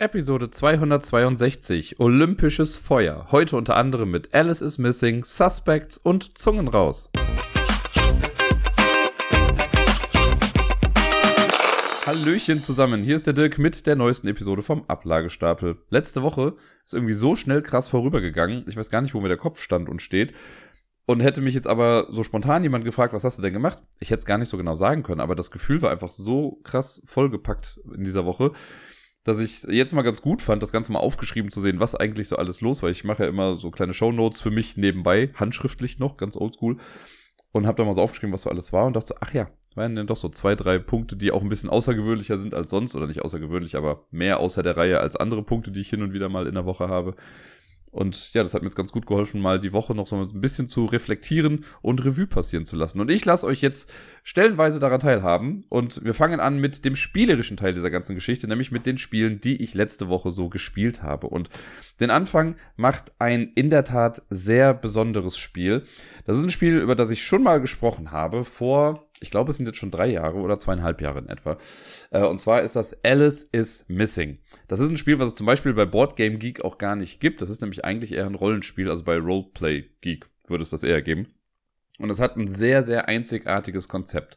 Episode 262 Olympisches Feuer. Heute unter anderem mit Alice is Missing, Suspects und Zungen raus. Hallöchen zusammen, hier ist der Dirk mit der neuesten Episode vom Ablagestapel. Letzte Woche ist irgendwie so schnell krass vorübergegangen. Ich weiß gar nicht, wo mir der Kopf stand und steht. Und hätte mich jetzt aber so spontan jemand gefragt, was hast du denn gemacht? Ich hätte es gar nicht so genau sagen können, aber das Gefühl war einfach so krass vollgepackt in dieser Woche, dass ich jetzt mal ganz gut fand, das Ganze mal aufgeschrieben zu sehen, was eigentlich so alles los war. Ich mache ja immer so kleine Shownotes für mich nebenbei, handschriftlich noch, ganz oldschool. Und habe da mal so aufgeschrieben, was so alles war und dachte so, ach ja, waren denn doch so zwei, drei Punkte, die auch ein bisschen außergewöhnlicher sind als sonst, oder nicht außergewöhnlich, aber mehr außer der Reihe als andere Punkte, die ich hin und wieder mal in der Woche habe. Und ja, das hat mir jetzt ganz gut geholfen, mal die Woche noch so ein bisschen zu reflektieren und Revue passieren zu lassen. Und ich lasse euch jetzt stellenweise daran teilhaben. Und wir fangen an mit dem spielerischen Teil dieser ganzen Geschichte, nämlich mit den Spielen, die ich letzte Woche so gespielt habe. Und den Anfang macht ein in der Tat sehr besonderes Spiel. Das ist ein Spiel, über das ich schon mal gesprochen habe, vor, ich glaube, es sind jetzt schon drei Jahre oder zweieinhalb Jahre in etwa. Äh, und zwar ist das Alice is Missing. Das ist ein Spiel, was es zum Beispiel bei Board Game Geek auch gar nicht gibt. Das ist nämlich eigentlich eher ein Rollenspiel, also bei Roleplay Geek würde es das eher geben. Und es hat ein sehr, sehr einzigartiges Konzept.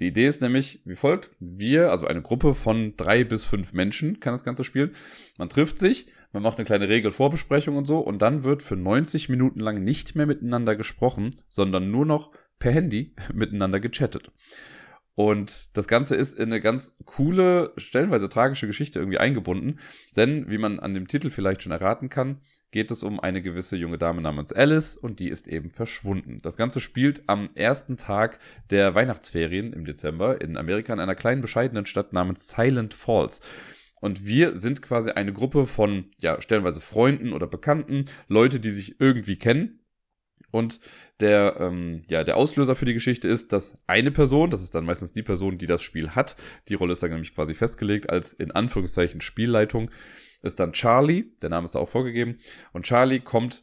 Die Idee ist nämlich wie folgt. Wir, also eine Gruppe von drei bis fünf Menschen kann das Ganze spielen. Man trifft sich, man macht eine kleine Regelvorbesprechung und so und dann wird für 90 Minuten lang nicht mehr miteinander gesprochen, sondern nur noch per Handy miteinander gechattet. Und das Ganze ist in eine ganz coole, stellenweise tragische Geschichte irgendwie eingebunden. Denn, wie man an dem Titel vielleicht schon erraten kann, geht es um eine gewisse junge Dame namens Alice und die ist eben verschwunden. Das Ganze spielt am ersten Tag der Weihnachtsferien im Dezember in Amerika in einer kleinen bescheidenen Stadt namens Silent Falls. Und wir sind quasi eine Gruppe von, ja, stellenweise Freunden oder Bekannten, Leute, die sich irgendwie kennen, und der, ähm, ja, der Auslöser für die Geschichte ist, dass eine Person, das ist dann meistens die Person, die das Spiel hat, die Rolle ist dann nämlich quasi festgelegt als in Anführungszeichen Spielleitung, ist dann Charlie, der Name ist da auch vorgegeben, und Charlie kommt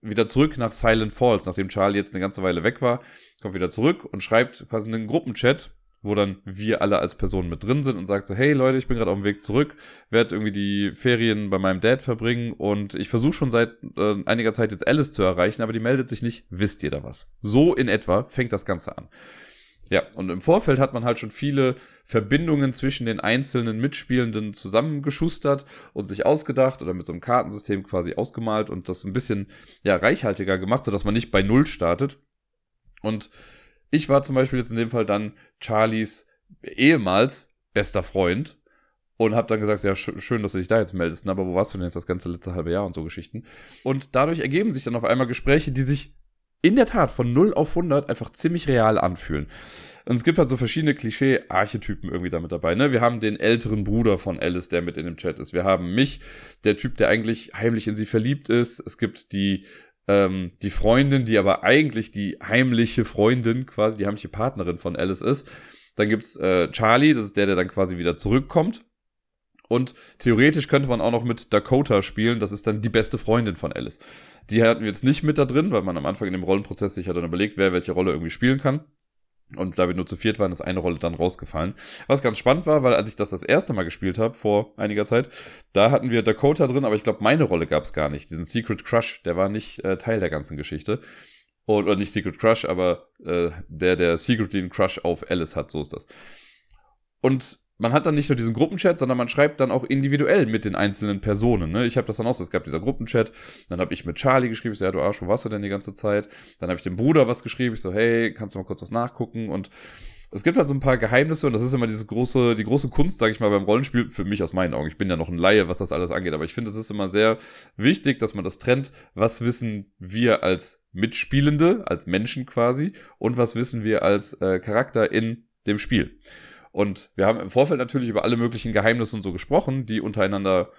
wieder zurück nach Silent Falls, nachdem Charlie jetzt eine ganze Weile weg war, kommt wieder zurück und schreibt quasi einen Gruppenchat wo dann wir alle als Person mit drin sind und sagt so, hey Leute, ich bin gerade auf dem Weg zurück, werde irgendwie die Ferien bei meinem Dad verbringen und ich versuche schon seit äh, einiger Zeit jetzt Alice zu erreichen, aber die meldet sich nicht. Wisst ihr da was? So in etwa fängt das Ganze an. Ja, und im Vorfeld hat man halt schon viele Verbindungen zwischen den einzelnen Mitspielenden zusammengeschustert und sich ausgedacht oder mit so einem Kartensystem quasi ausgemalt und das ein bisschen ja reichhaltiger gemacht, sodass man nicht bei Null startet. Und ich war zum Beispiel jetzt in dem Fall dann Charlies ehemals bester Freund und habe dann gesagt, ja, sch schön, dass du dich da jetzt meldest, aber wo warst du denn jetzt das ganze letzte halbe Jahr und so Geschichten. Und dadurch ergeben sich dann auf einmal Gespräche, die sich in der Tat von 0 auf 100 einfach ziemlich real anfühlen. Und es gibt halt so verschiedene Klischee-Archetypen irgendwie damit dabei. Ne? Wir haben den älteren Bruder von Alice, der mit in dem Chat ist. Wir haben mich, der Typ, der eigentlich heimlich in sie verliebt ist. Es gibt die ähm, die Freundin, die aber eigentlich die heimliche Freundin, quasi die heimliche Partnerin von Alice ist. Dann gibt's äh, Charlie, das ist der, der dann quasi wieder zurückkommt. Und theoretisch könnte man auch noch mit Dakota spielen, das ist dann die beste Freundin von Alice. Die hatten wir jetzt nicht mit da drin, weil man am Anfang in dem Rollenprozess sich ja dann überlegt, wer welche Rolle irgendwie spielen kann. Und da wir nur zu viert waren, ist eine Rolle dann rausgefallen. Was ganz spannend war, weil als ich das das erste Mal gespielt habe, vor einiger Zeit, da hatten wir Dakota drin, aber ich glaube, meine Rolle gab es gar nicht. Diesen Secret Crush, der war nicht äh, Teil der ganzen Geschichte. Oder nicht Secret Crush, aber äh, der, der secretly einen Crush auf Alice hat, so ist das. Und man hat dann nicht nur diesen Gruppenchat, sondern man schreibt dann auch individuell mit den einzelnen Personen. Ne? Ich habe das dann auch, es gab dieser Gruppenchat, dann habe ich mit Charlie geschrieben, ich so, ja, du Arsch, wo warst du denn die ganze Zeit? Dann habe ich dem Bruder was geschrieben, ich so, hey, kannst du mal kurz was nachgucken? Und es gibt halt so ein paar Geheimnisse und das ist immer diese große, die große Kunst, sage ich mal, beim Rollenspiel, für mich aus meinen Augen. Ich bin ja noch ein Laie, was das alles angeht, aber ich finde, es ist immer sehr wichtig, dass man das trennt. Was wissen wir als Mitspielende, als Menschen quasi, und was wissen wir als äh, Charakter in dem Spiel? Und wir haben im Vorfeld natürlich über alle möglichen Geheimnisse und so gesprochen, die untereinander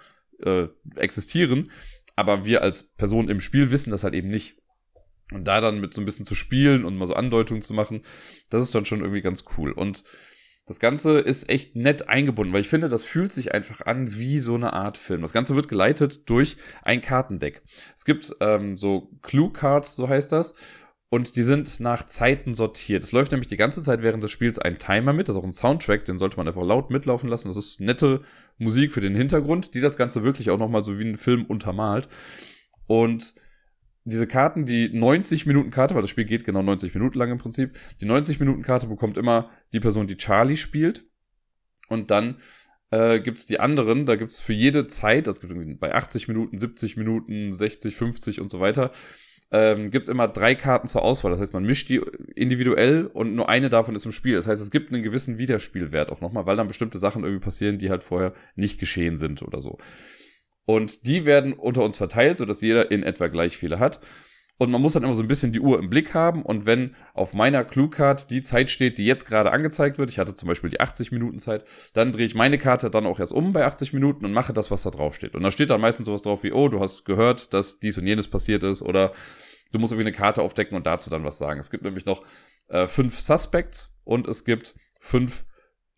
äh, existieren. Aber wir als Person im Spiel wissen das halt eben nicht. Und da dann mit so ein bisschen zu spielen und mal so Andeutungen zu machen, das ist dann schon irgendwie ganz cool. Und das Ganze ist echt nett eingebunden, weil ich finde, das fühlt sich einfach an wie so eine Art Film. Das Ganze wird geleitet durch ein Kartendeck. Es gibt ähm, so Clue Cards, so heißt das. Und die sind nach Zeiten sortiert. Es läuft nämlich die ganze Zeit während des Spiels ein Timer mit, das ist auch ein Soundtrack, den sollte man einfach laut mitlaufen lassen. Das ist nette Musik für den Hintergrund, die das Ganze wirklich auch nochmal so wie ein Film untermalt. Und diese Karten, die 90 Minuten Karte, weil das Spiel geht genau 90 Minuten lang im Prinzip, die 90 Minuten Karte bekommt immer die Person, die Charlie spielt. Und dann äh, gibt es die anderen, da gibt es für jede Zeit, das gibt bei 80 Minuten, 70 Minuten, 60, 50 und so weiter, ähm, gibt es immer drei Karten zur Auswahl. Das heißt, man mischt die individuell und nur eine davon ist im Spiel. Das heißt, es gibt einen gewissen Wiederspielwert auch nochmal, weil dann bestimmte Sachen irgendwie passieren, die halt vorher nicht geschehen sind oder so. Und die werden unter uns verteilt, sodass jeder in etwa gleich viele hat. Und man muss dann immer so ein bisschen die Uhr im Blick haben. Und wenn auf meiner Clue-Card die Zeit steht, die jetzt gerade angezeigt wird, ich hatte zum Beispiel die 80 Minuten Zeit, dann drehe ich meine Karte dann auch erst um bei 80 Minuten und mache das, was da drauf steht. Und da steht dann meistens sowas drauf wie, oh, du hast gehört, dass dies und jenes passiert ist oder du musst irgendwie eine Karte aufdecken und dazu dann was sagen. Es gibt nämlich noch äh, fünf Suspects und es gibt fünf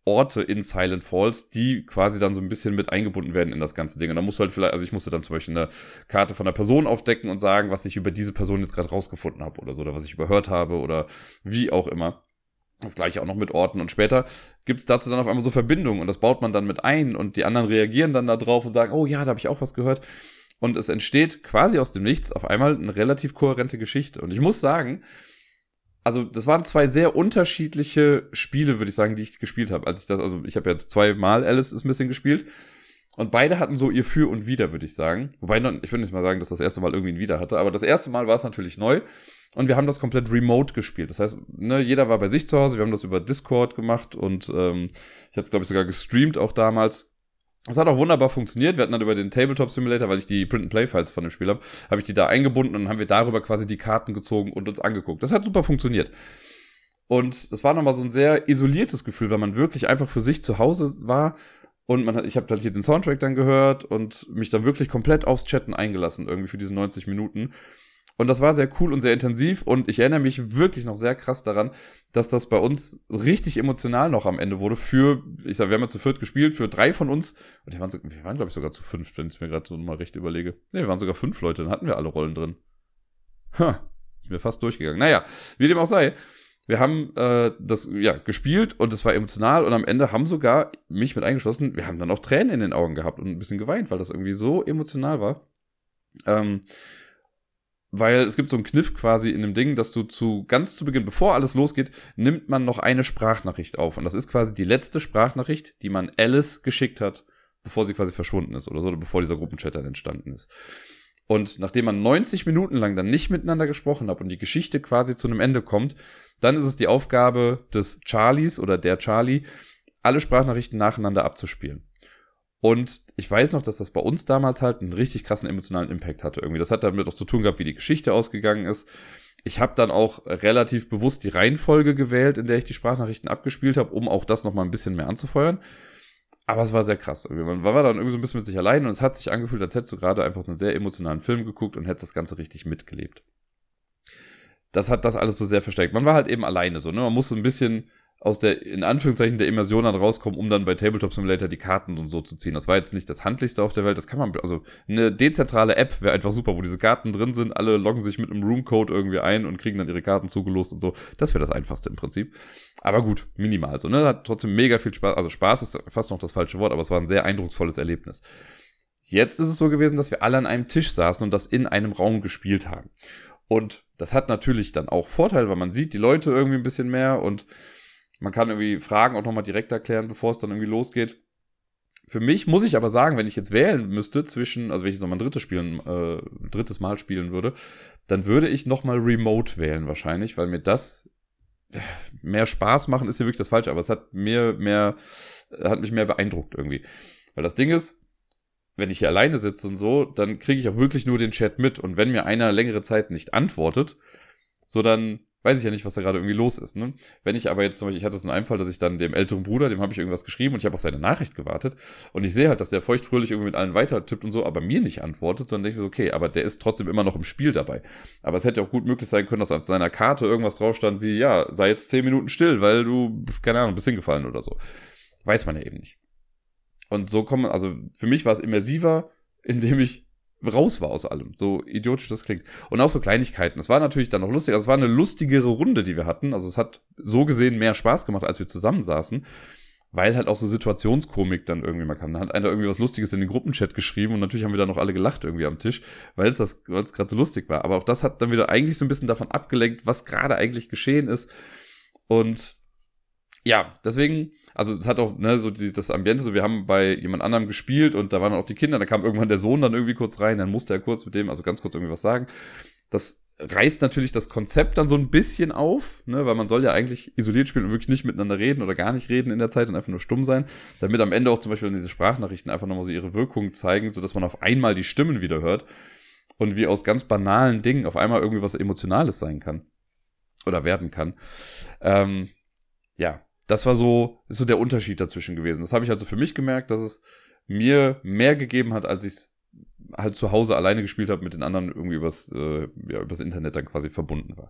Orte in Silent Falls, die quasi dann so ein bisschen mit eingebunden werden in das ganze Ding. Und da musst du halt vielleicht, also ich musste dann zum Beispiel eine Karte von einer Person aufdecken und sagen, was ich über diese Person jetzt gerade rausgefunden habe oder so, oder was ich überhört habe oder wie auch immer. Das gleiche auch noch mit Orten. Und später gibt's dazu dann auf einmal so Verbindungen und das baut man dann mit ein und die anderen reagieren dann da drauf und sagen, oh ja, da habe ich auch was gehört. Und es entsteht quasi aus dem Nichts auf einmal eine relativ kohärente Geschichte. Und ich muss sagen, also das waren zwei sehr unterschiedliche Spiele, würde ich sagen, die ich gespielt habe. Als ich das, also ich habe jetzt zweimal Alice is Missing gespielt und beide hatten so ihr Für und Wider, würde ich sagen. Wobei, ich würde nicht mal sagen, dass das erste Mal irgendwie ein Wider hatte, aber das erste Mal war es natürlich neu und wir haben das komplett remote gespielt. Das heißt, ne, jeder war bei sich zu Hause, wir haben das über Discord gemacht und ähm, ich hatte es, glaube ich, sogar gestreamt auch damals. Das hat auch wunderbar funktioniert. Wir hatten dann über den Tabletop Simulator, weil ich die Print-and-Play-Files von dem Spiel habe, habe ich die da eingebunden und haben wir darüber quasi die Karten gezogen und uns angeguckt. Das hat super funktioniert. Und das war nochmal so ein sehr isoliertes Gefühl, weil man wirklich einfach für sich zu Hause war und man hat, ich habe halt hier den Soundtrack dann gehört und mich dann wirklich komplett aufs Chatten eingelassen, irgendwie für diese 90 Minuten. Und das war sehr cool und sehr intensiv. Und ich erinnere mich wirklich noch sehr krass daran, dass das bei uns richtig emotional noch am Ende wurde. Für, ich sag, wir haben ja zu viert gespielt, für drei von uns. Und wir waren, wir waren glaube ich, sogar zu fünf, wenn ich mir gerade so mal recht überlege. Ne, wir waren sogar fünf Leute, dann hatten wir alle Rollen drin. Ha, ist mir fast durchgegangen. Naja, wie dem auch sei. Wir haben äh, das ja gespielt und es war emotional und am Ende haben sogar mich mit eingeschlossen, wir haben dann auch Tränen in den Augen gehabt und ein bisschen geweint, weil das irgendwie so emotional war. Ähm, weil es gibt so einen Kniff quasi in dem Ding, dass du zu ganz zu Beginn, bevor alles losgeht, nimmt man noch eine Sprachnachricht auf. Und das ist quasi die letzte Sprachnachricht, die man Alice geschickt hat, bevor sie quasi verschwunden ist oder so, oder bevor dieser Gruppenchat dann entstanden ist. Und nachdem man 90 Minuten lang dann nicht miteinander gesprochen hat und die Geschichte quasi zu einem Ende kommt, dann ist es die Aufgabe des Charlies oder der Charlie, alle Sprachnachrichten nacheinander abzuspielen. Und ich weiß noch, dass das bei uns damals halt einen richtig krassen emotionalen Impact hatte irgendwie. Das hat damit auch zu tun gehabt, wie die Geschichte ausgegangen ist. Ich habe dann auch relativ bewusst die Reihenfolge gewählt, in der ich die Sprachnachrichten abgespielt habe, um auch das nochmal ein bisschen mehr anzufeuern. Aber es war sehr krass. Man war dann irgendwie so ein bisschen mit sich allein und es hat sich angefühlt, als hättest du gerade einfach einen sehr emotionalen Film geguckt und hättest das Ganze richtig mitgelebt. Das hat das alles so sehr verstärkt. Man war halt eben alleine so, ne? Man musste ein bisschen aus der, in Anführungszeichen, der Immersion dann rauskommen, um dann bei Tabletop Simulator die Karten und so zu ziehen. Das war jetzt nicht das handlichste auf der Welt, das kann man, also eine dezentrale App wäre einfach super, wo diese Karten drin sind, alle loggen sich mit einem Roomcode irgendwie ein und kriegen dann ihre Karten zugelost und so. Das wäre das einfachste im Prinzip. Aber gut, minimal so, ne? Hat trotzdem mega viel Spaß, also Spaß ist fast noch das falsche Wort, aber es war ein sehr eindrucksvolles Erlebnis. Jetzt ist es so gewesen, dass wir alle an einem Tisch saßen und das in einem Raum gespielt haben. Und das hat natürlich dann auch Vorteil, weil man sieht die Leute irgendwie ein bisschen mehr und man kann irgendwie Fragen auch nochmal direkt erklären, bevor es dann irgendwie losgeht. Für mich muss ich aber sagen, wenn ich jetzt wählen müsste zwischen, also wenn ich jetzt nochmal ein drittes spielen, äh, drittes Mal spielen würde, dann würde ich nochmal Remote wählen wahrscheinlich, weil mir das äh, mehr Spaß machen ist hier wirklich das Falsche, aber es hat mir mehr, hat mich mehr beeindruckt irgendwie. Weil das Ding ist, wenn ich hier alleine sitze und so, dann kriege ich auch wirklich nur den Chat mit. Und wenn mir einer längere Zeit nicht antwortet, so dann weiß ich ja nicht, was da gerade irgendwie los ist. Ne? Wenn ich aber jetzt zum Beispiel, ich hatte es in einem Fall, dass ich dann dem älteren Bruder, dem habe ich irgendwas geschrieben und ich habe auf seine Nachricht gewartet und ich sehe halt, dass der feuchtfröhlich irgendwie mit allen weiter tippt und so, aber mir nicht antwortet, sondern denke ich so, okay, aber der ist trotzdem immer noch im Spiel dabei. Aber es hätte auch gut möglich sein können, dass auf seiner Karte irgendwas drauf stand wie, ja, sei jetzt zehn Minuten still, weil du, keine Ahnung, bist hingefallen oder so. Weiß man ja eben nicht. Und so kommen, also für mich war es immersiver, indem ich raus war aus allem. So idiotisch das klingt. Und auch so Kleinigkeiten. Es war natürlich dann noch lustig. Also es war eine lustigere Runde, die wir hatten. Also es hat so gesehen mehr Spaß gemacht, als wir zusammensaßen. Weil halt auch so Situationskomik dann irgendwie mal kam. Da hat einer irgendwie was Lustiges in den Gruppenchat geschrieben und natürlich haben wir dann noch alle gelacht irgendwie am Tisch, weil es das, weil es gerade so lustig war. Aber auch das hat dann wieder eigentlich so ein bisschen davon abgelenkt, was gerade eigentlich geschehen ist. Und ja, deswegen, also es hat auch, ne, so die, das Ambiente, so wir haben bei jemand anderem gespielt und da waren auch die Kinder, da kam irgendwann der Sohn dann irgendwie kurz rein, dann musste er kurz mit dem, also ganz kurz irgendwie was sagen. Das reißt natürlich das Konzept dann so ein bisschen auf, ne, weil man soll ja eigentlich isoliert spielen und wirklich nicht miteinander reden oder gar nicht reden in der Zeit und einfach nur stumm sein, damit am Ende auch zum Beispiel diese Sprachnachrichten einfach nochmal so ihre Wirkung zeigen, sodass man auf einmal die Stimmen wieder hört und wie aus ganz banalen Dingen auf einmal irgendwie was Emotionales sein kann oder werden kann. Ähm, ja, das war so, ist so der Unterschied dazwischen gewesen. Das habe ich also für mich gemerkt, dass es mir mehr gegeben hat, als ich es halt zu Hause alleine gespielt habe, mit den anderen irgendwie übers, äh, ja, übers Internet dann quasi verbunden war.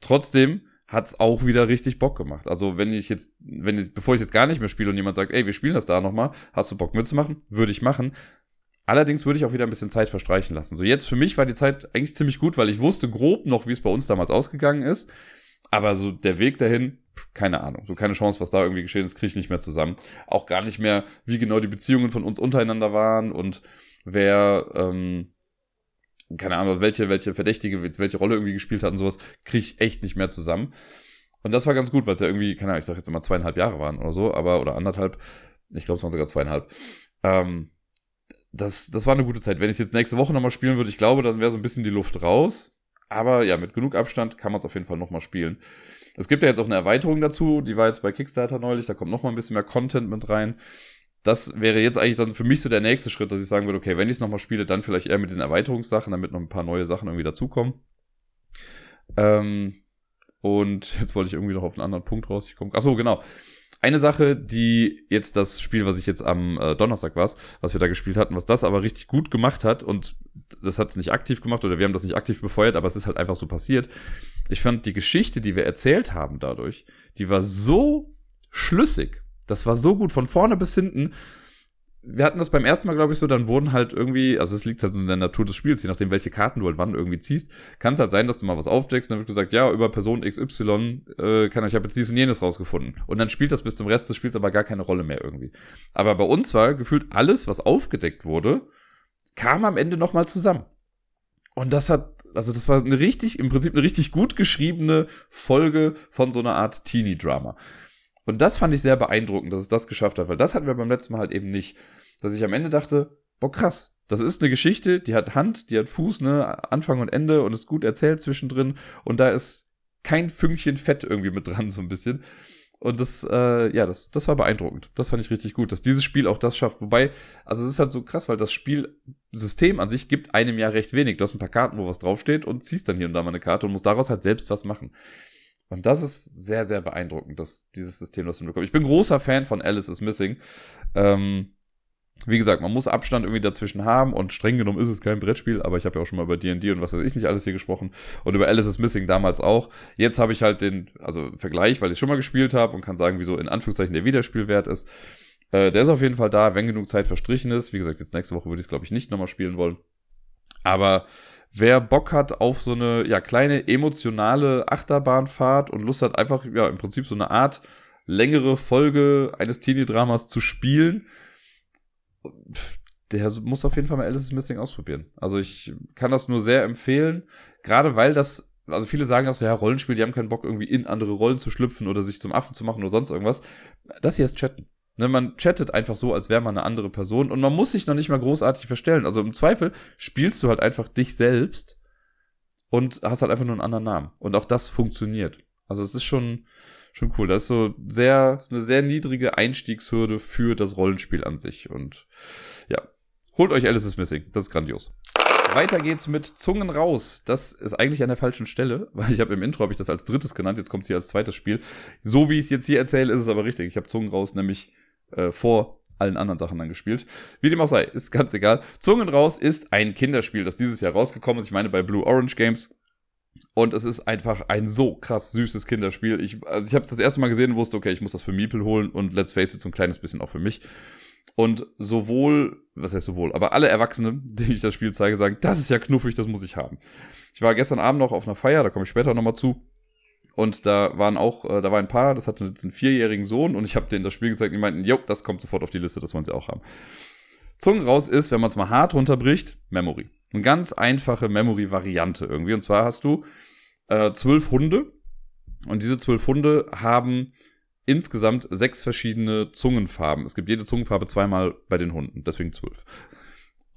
Trotzdem hat's auch wieder richtig Bock gemacht. Also wenn ich jetzt, wenn ich, bevor ich jetzt gar nicht mehr spiele und jemand sagt, ey, wir spielen das da nochmal, hast du Bock mitzumachen? Würde ich machen. Allerdings würde ich auch wieder ein bisschen Zeit verstreichen lassen. So jetzt für mich war die Zeit eigentlich ziemlich gut, weil ich wusste grob noch, wie es bei uns damals ausgegangen ist. Aber so der Weg dahin, keine Ahnung, so keine Chance, was da irgendwie geschehen ist, kriege ich nicht mehr zusammen. Auch gar nicht mehr, wie genau die Beziehungen von uns untereinander waren und wer, ähm, keine Ahnung, welche, welche Verdächtige, welche Rolle irgendwie gespielt hat und sowas, kriege ich echt nicht mehr zusammen. Und das war ganz gut, weil es ja irgendwie, keine Ahnung, ich sag jetzt immer zweieinhalb Jahre waren oder so, aber, oder anderthalb, ich glaube, es waren sogar zweieinhalb. Ähm, das, das war eine gute Zeit. Wenn ich es jetzt nächste Woche nochmal spielen würde, ich glaube, dann wäre so ein bisschen die Luft raus. Aber ja, mit genug Abstand kann man es auf jeden Fall nochmal spielen. Es gibt ja jetzt auch eine Erweiterung dazu, die war jetzt bei Kickstarter neulich, da kommt noch mal ein bisschen mehr Content mit rein. Das wäre jetzt eigentlich dann für mich so der nächste Schritt, dass ich sagen würde, okay, wenn ich es nochmal spiele, dann vielleicht eher mit diesen Erweiterungssachen, damit noch ein paar neue Sachen irgendwie dazukommen. Ähm, und jetzt wollte ich irgendwie noch auf einen anderen Punkt raus. Ich komme. Achso, genau. Eine Sache, die jetzt das Spiel, was ich jetzt am äh, Donnerstag war, was wir da gespielt hatten, was das aber richtig gut gemacht hat und das hat es nicht aktiv gemacht oder wir haben das nicht aktiv befeuert, aber es ist halt einfach so passiert. Ich fand die Geschichte, die wir erzählt haben dadurch, die war so schlüssig. Das war so gut von vorne bis hinten wir hatten das beim ersten Mal, glaube ich, so, dann wurden halt irgendwie, also es liegt halt in der Natur des Spiels, je nachdem, welche Karten du halt wann irgendwie ziehst, kann es halt sein, dass du mal was aufdeckst, dann wird gesagt, ja, über Person XY äh, kann ich habe jetzt dies und jenes rausgefunden. Und dann spielt das bis zum Rest des Spiels aber gar keine Rolle mehr irgendwie. Aber bei uns war gefühlt alles, was aufgedeckt wurde, kam am Ende nochmal zusammen. Und das hat, also das war eine richtig, im Prinzip eine richtig gut geschriebene Folge von so einer Art Teenie-Drama. Und das fand ich sehr beeindruckend, dass es das geschafft hat, weil das hatten wir beim letzten Mal halt eben nicht. Dass ich am Ende dachte, boah, krass, das ist eine Geschichte, die hat Hand, die hat Fuß, ne, Anfang und Ende und ist gut erzählt zwischendrin und da ist kein Fünkchen Fett irgendwie mit dran, so ein bisschen. Und das, äh, ja, das, das war beeindruckend. Das fand ich richtig gut, dass dieses Spiel auch das schafft. Wobei, also es ist halt so krass, weil das Spielsystem an sich gibt einem ja recht wenig. Du hast ein paar Karten, wo was draufsteht und ziehst dann hier und da mal eine Karte und musst daraus halt selbst was machen. Und das ist sehr, sehr beeindruckend, dass dieses System das hinbekommt. Ich bin großer Fan von Alice is Missing. Ähm, wie gesagt, man muss Abstand irgendwie dazwischen haben und streng genommen ist es kein Brettspiel, aber ich habe ja auch schon mal über D&D und was weiß ich nicht alles hier gesprochen und über Alice is Missing damals auch. Jetzt habe ich halt den, also Vergleich, weil ich schon mal gespielt habe und kann sagen, wieso in Anführungszeichen der Wiederspielwert ist. Äh, der ist auf jeden Fall da, wenn genug Zeit verstrichen ist. Wie gesagt, jetzt nächste Woche würde ich es glaube ich nicht nochmal spielen wollen. Aber wer Bock hat auf so eine ja, kleine emotionale Achterbahnfahrt und Lust hat, einfach ja im Prinzip so eine Art längere Folge eines Teenie-Dramas zu spielen, der muss auf jeden Fall mal Alice Missing ausprobieren. Also ich kann das nur sehr empfehlen, gerade weil das, also viele sagen auch so, ja, Rollenspiel, die haben keinen Bock irgendwie in andere Rollen zu schlüpfen oder sich zum Affen zu machen oder sonst irgendwas. Das hier ist Chatten. Ne, man chattet einfach so, als wäre man eine andere Person und man muss sich noch nicht mal großartig verstellen. Also im Zweifel spielst du halt einfach dich selbst und hast halt einfach nur einen anderen Namen. Und auch das funktioniert. Also es ist schon, schon cool. Das ist so sehr, ist eine sehr niedrige Einstiegshürde für das Rollenspiel an sich. Und ja, holt euch Alice is Missing. Das ist grandios. Weiter geht's mit Zungen raus. Das ist eigentlich an der falschen Stelle, weil ich habe im Intro habe ich das als drittes genannt. Jetzt kommt es hier als zweites Spiel. So wie ich es jetzt hier erzähle, ist es aber richtig. Ich habe Zungen raus nämlich äh, vor allen anderen Sachen dann gespielt. Wie dem auch sei, ist ganz egal. Zungen raus ist ein Kinderspiel, das dieses Jahr rausgekommen ist. Ich meine bei Blue Orange Games. Und es ist einfach ein so krass süßes Kinderspiel. Ich, also ich habe es das erste Mal gesehen und wusste, okay, ich muss das für Meeple holen und Let's Face it, so ein kleines bisschen auch für mich. Und sowohl, was heißt sowohl, aber alle Erwachsene, denen ich das Spiel zeige, sagen, das ist ja knuffig, das muss ich haben. Ich war gestern Abend noch auf einer Feier, da komme ich später nochmal zu. Und da waren auch, äh, da war ein Paar, das hatte jetzt einen vierjährigen Sohn und ich habe denen das Spiel gezeigt und die meinten, jo, das kommt sofort auf die Liste, das wollen sie auch haben. Zungen raus ist, wenn man es mal hart runterbricht, Memory. Eine ganz einfache Memory-Variante irgendwie. Und zwar hast du äh, zwölf Hunde und diese zwölf Hunde haben insgesamt sechs verschiedene Zungenfarben. Es gibt jede Zungenfarbe zweimal bei den Hunden, deswegen zwölf.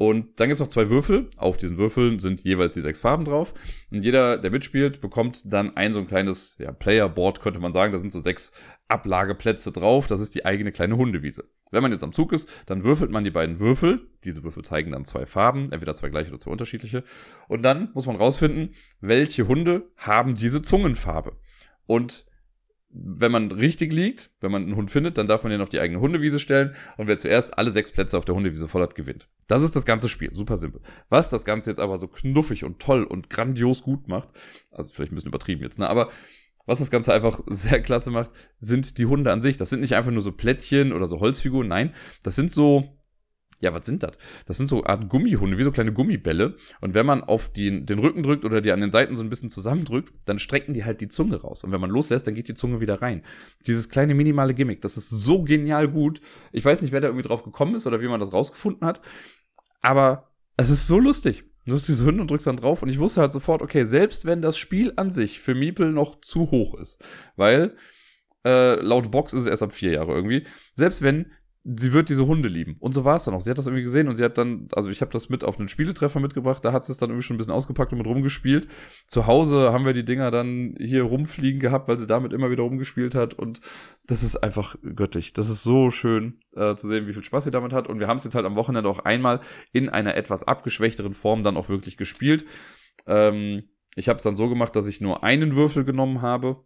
Und dann gibt es noch zwei Würfel. Auf diesen Würfeln sind jeweils die sechs Farben drauf. Und jeder, der mitspielt, bekommt dann ein so ein kleines ja, Playerboard, könnte man sagen. Da sind so sechs Ablageplätze drauf. Das ist die eigene kleine Hundewiese. Wenn man jetzt am Zug ist, dann würfelt man die beiden Würfel. Diese Würfel zeigen dann zwei Farben, entweder zwei gleiche oder zwei unterschiedliche. Und dann muss man rausfinden, welche Hunde haben diese Zungenfarbe. Und wenn man richtig liegt, wenn man einen Hund findet, dann darf man den auf die eigene Hundewiese stellen und wer zuerst alle sechs Plätze auf der Hundewiese voll hat, gewinnt. Das ist das ganze Spiel, super simpel. Was das Ganze jetzt aber so knuffig und toll und grandios gut macht, also vielleicht ein bisschen übertrieben jetzt, ne, aber was das Ganze einfach sehr klasse macht, sind die Hunde an sich. Das sind nicht einfach nur so Plättchen oder so Holzfiguren, nein, das sind so ja, was sind das? Das sind so Art Gummihunde, wie so kleine Gummibälle. Und wenn man auf die, den Rücken drückt oder die an den Seiten so ein bisschen zusammendrückt, dann strecken die halt die Zunge raus. Und wenn man loslässt, dann geht die Zunge wieder rein. Dieses kleine minimale Gimmick, das ist so genial gut. Ich weiß nicht, wer da irgendwie drauf gekommen ist oder wie man das rausgefunden hat. Aber es ist so lustig. Du hast diese Hunde und drückst dann drauf und ich wusste halt sofort, okay, selbst wenn das Spiel an sich für Miepel noch zu hoch ist, weil äh, laut Box ist es erst ab vier Jahre irgendwie, selbst wenn sie wird diese Hunde lieben. Und so war es dann auch. Sie hat das irgendwie gesehen und sie hat dann, also ich habe das mit auf einen Spieletreffer mitgebracht, da hat sie es dann irgendwie schon ein bisschen ausgepackt und mit rumgespielt. Zu Hause haben wir die Dinger dann hier rumfliegen gehabt, weil sie damit immer wieder rumgespielt hat und das ist einfach göttlich. Das ist so schön äh, zu sehen, wie viel Spaß sie damit hat und wir haben es jetzt halt am Wochenende auch einmal in einer etwas abgeschwächteren Form dann auch wirklich gespielt. Ähm, ich habe es dann so gemacht, dass ich nur einen Würfel genommen habe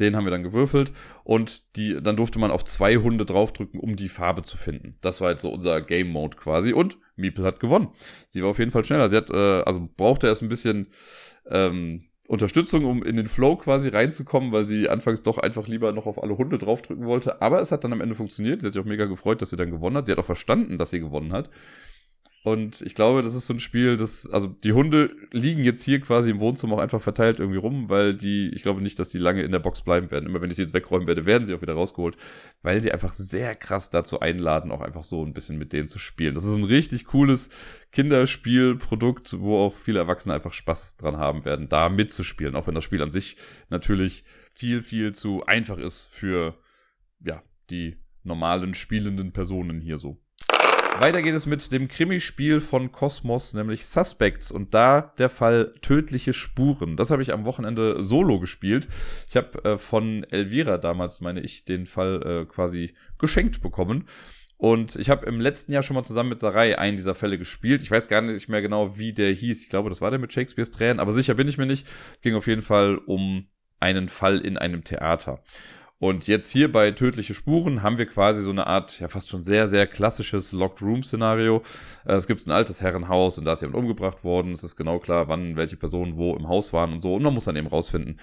den haben wir dann gewürfelt und die, dann durfte man auf zwei Hunde draufdrücken, um die Farbe zu finden. Das war jetzt so unser Game Mode quasi. Und Miepel hat gewonnen. Sie war auf jeden Fall schneller. Sie hat, äh, also brauchte erst ein bisschen ähm, Unterstützung, um in den Flow quasi reinzukommen, weil sie anfangs doch einfach lieber noch auf alle Hunde draufdrücken wollte. Aber es hat dann am Ende funktioniert. Sie hat sich auch mega gefreut, dass sie dann gewonnen hat. Sie hat auch verstanden, dass sie gewonnen hat. Und ich glaube, das ist so ein Spiel, das, also die Hunde liegen jetzt hier quasi im Wohnzimmer auch einfach verteilt irgendwie rum, weil die, ich glaube nicht, dass die lange in der Box bleiben werden. Immer wenn ich sie jetzt wegräumen werde, werden sie auch wieder rausgeholt, weil die einfach sehr krass dazu einladen, auch einfach so ein bisschen mit denen zu spielen. Das ist ein richtig cooles Kinderspielprodukt, wo auch viele Erwachsene einfach Spaß dran haben werden, da mitzuspielen, auch wenn das Spiel an sich natürlich viel, viel zu einfach ist für, ja, die normalen spielenden Personen hier so. Weiter geht es mit dem Krimispiel von Cosmos, nämlich Suspects und da der Fall tödliche Spuren. Das habe ich am Wochenende solo gespielt. Ich habe äh, von Elvira damals, meine ich, den Fall äh, quasi geschenkt bekommen. Und ich habe im letzten Jahr schon mal zusammen mit Sarai einen dieser Fälle gespielt. Ich weiß gar nicht mehr genau, wie der hieß. Ich glaube, das war der mit Shakespeares Tränen, aber sicher bin ich mir nicht. Ging auf jeden Fall um einen Fall in einem Theater. Und jetzt hier bei Tödliche Spuren haben wir quasi so eine Art, ja fast schon sehr, sehr klassisches Locked Room-Szenario. Äh, es gibt ein altes Herrenhaus und da ist jemand umgebracht worden. Es ist genau klar, wann welche Personen wo im Haus waren und so. Und man muss dann eben rausfinden,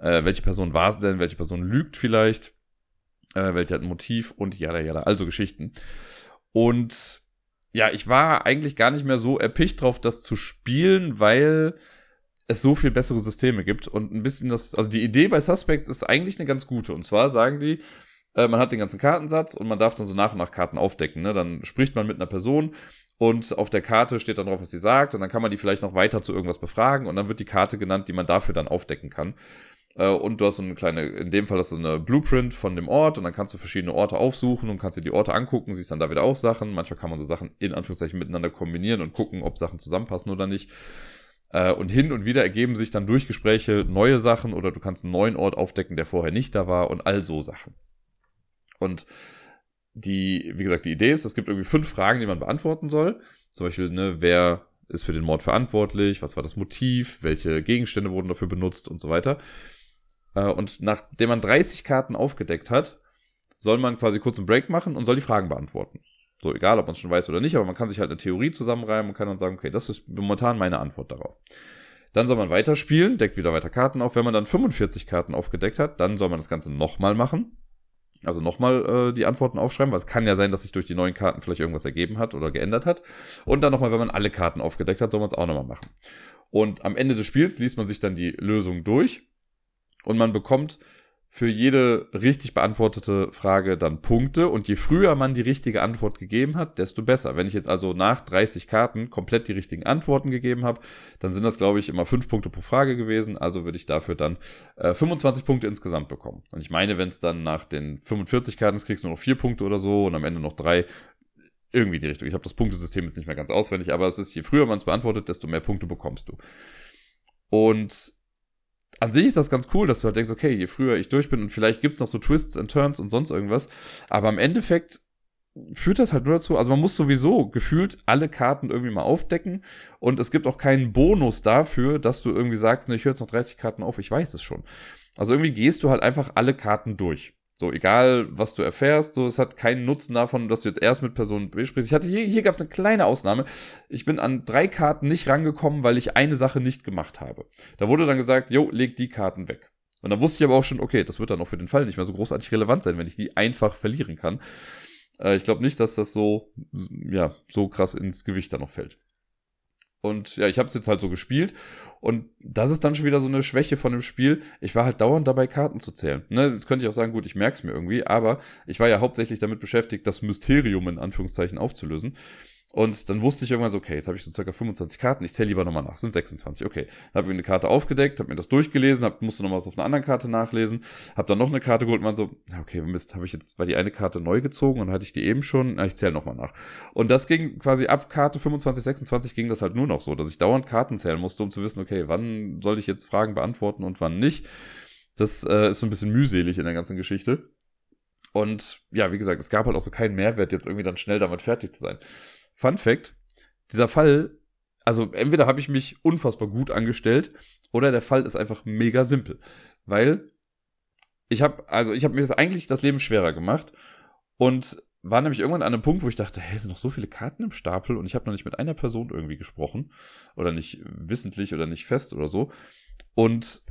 äh, welche Person war es denn, welche Person lügt vielleicht, äh, welche hat ein Motiv und jada, jada. Also Geschichten. Und ja, ich war eigentlich gar nicht mehr so erpicht drauf, das zu spielen, weil es so viel bessere Systeme gibt und ein bisschen das, also die Idee bei Suspects ist eigentlich eine ganz gute. Und zwar sagen die, äh, man hat den ganzen Kartensatz und man darf dann so nach und nach Karten aufdecken. Ne? Dann spricht man mit einer Person und auf der Karte steht dann drauf, was sie sagt und dann kann man die vielleicht noch weiter zu irgendwas befragen und dann wird die Karte genannt, die man dafür dann aufdecken kann. Äh, und du hast so eine kleine, in dem Fall hast du eine Blueprint von dem Ort und dann kannst du verschiedene Orte aufsuchen und kannst dir die Orte angucken, siehst dann da wieder auch Sachen. Manchmal kann man so Sachen in Anführungszeichen miteinander kombinieren und gucken, ob Sachen zusammenpassen oder nicht. Äh, und hin und wieder ergeben sich dann durch Gespräche neue Sachen oder du kannst einen neuen Ort aufdecken, der vorher nicht da war und all so Sachen. Und die, wie gesagt, die Idee ist, es gibt irgendwie fünf Fragen, die man beantworten soll. Zum Beispiel, ne, wer ist für den Mord verantwortlich? Was war das Motiv? Welche Gegenstände wurden dafür benutzt und so weiter? Äh, und nachdem man 30 Karten aufgedeckt hat, soll man quasi kurz einen Break machen und soll die Fragen beantworten. So, egal, ob man es schon weiß oder nicht, aber man kann sich halt eine Theorie zusammenreimen und kann dann sagen, okay, das ist momentan meine Antwort darauf. Dann soll man weiterspielen, deckt wieder weiter Karten auf. Wenn man dann 45 Karten aufgedeckt hat, dann soll man das Ganze nochmal machen. Also nochmal äh, die Antworten aufschreiben, weil es kann ja sein, dass sich durch die neuen Karten vielleicht irgendwas ergeben hat oder geändert hat. Und dann nochmal, wenn man alle Karten aufgedeckt hat, soll man es auch nochmal machen. Und am Ende des Spiels liest man sich dann die Lösung durch und man bekommt für jede richtig beantwortete Frage dann Punkte und je früher man die richtige Antwort gegeben hat, desto besser. Wenn ich jetzt also nach 30 Karten komplett die richtigen Antworten gegeben habe, dann sind das, glaube ich, immer 5 Punkte pro Frage gewesen, also würde ich dafür dann äh, 25 Punkte insgesamt bekommen. Und ich meine, wenn es dann nach den 45 Karten ist, kriegst du nur noch 4 Punkte oder so und am Ende noch 3, irgendwie die Richtung. Ich habe das Punktesystem jetzt nicht mehr ganz auswendig, aber es ist, je früher man es beantwortet, desto mehr Punkte bekommst du. Und an sich ist das ganz cool, dass du halt denkst, okay, je früher ich durch bin und vielleicht gibt's noch so Twists and Turns und sonst irgendwas. Aber im Endeffekt führt das halt nur dazu, also man muss sowieso gefühlt alle Karten irgendwie mal aufdecken und es gibt auch keinen Bonus dafür, dass du irgendwie sagst, ne, ich höre jetzt noch 30 Karten auf, ich weiß es schon. Also irgendwie gehst du halt einfach alle Karten durch. So, egal was du erfährst, so, es hat keinen Nutzen davon, dass du jetzt erst mit Personen besprichst. Ich hatte hier, hier gab es eine kleine Ausnahme. Ich bin an drei Karten nicht rangekommen, weil ich eine Sache nicht gemacht habe. Da wurde dann gesagt, jo, leg die Karten weg. Und dann wusste ich aber auch schon, okay, das wird dann auch für den Fall nicht mehr so großartig relevant sein, wenn ich die einfach verlieren kann. Äh, ich glaube nicht, dass das so, ja, so krass ins Gewicht dann noch fällt. Und ja, ich habe es jetzt halt so gespielt. Und das ist dann schon wieder so eine Schwäche von dem Spiel. Ich war halt dauernd dabei, Karten zu zählen. Ne, jetzt könnte ich auch sagen, gut, ich merke es mir irgendwie, aber ich war ja hauptsächlich damit beschäftigt, das Mysterium in Anführungszeichen aufzulösen. Und dann wusste ich irgendwann so, okay, jetzt habe ich so circa 25 Karten, ich zähle lieber nochmal nach, sind 26, okay. Dann habe ich eine Karte aufgedeckt, habe mir das durchgelesen, hab, musste nochmal was auf einer anderen Karte nachlesen, habe dann noch eine Karte geholt und war so, okay, Mist, habe ich jetzt, war die eine Karte neu gezogen und hatte ich die eben schon, na, ich zähle nochmal nach. Und das ging quasi ab Karte 25, 26 ging das halt nur noch so, dass ich dauernd Karten zählen musste, um zu wissen, okay, wann soll ich jetzt Fragen beantworten und wann nicht. Das äh, ist so ein bisschen mühselig in der ganzen Geschichte. Und ja, wie gesagt, es gab halt auch so keinen Mehrwert, jetzt irgendwie dann schnell damit fertig zu sein. Fun Fact: Dieser Fall, also entweder habe ich mich unfassbar gut angestellt oder der Fall ist einfach mega simpel, weil ich habe, also ich habe mir das eigentlich das Leben schwerer gemacht und war nämlich irgendwann an einem Punkt, wo ich dachte, hey, sind noch so viele Karten im Stapel und ich habe noch nicht mit einer Person irgendwie gesprochen oder nicht wissentlich oder nicht fest oder so. Und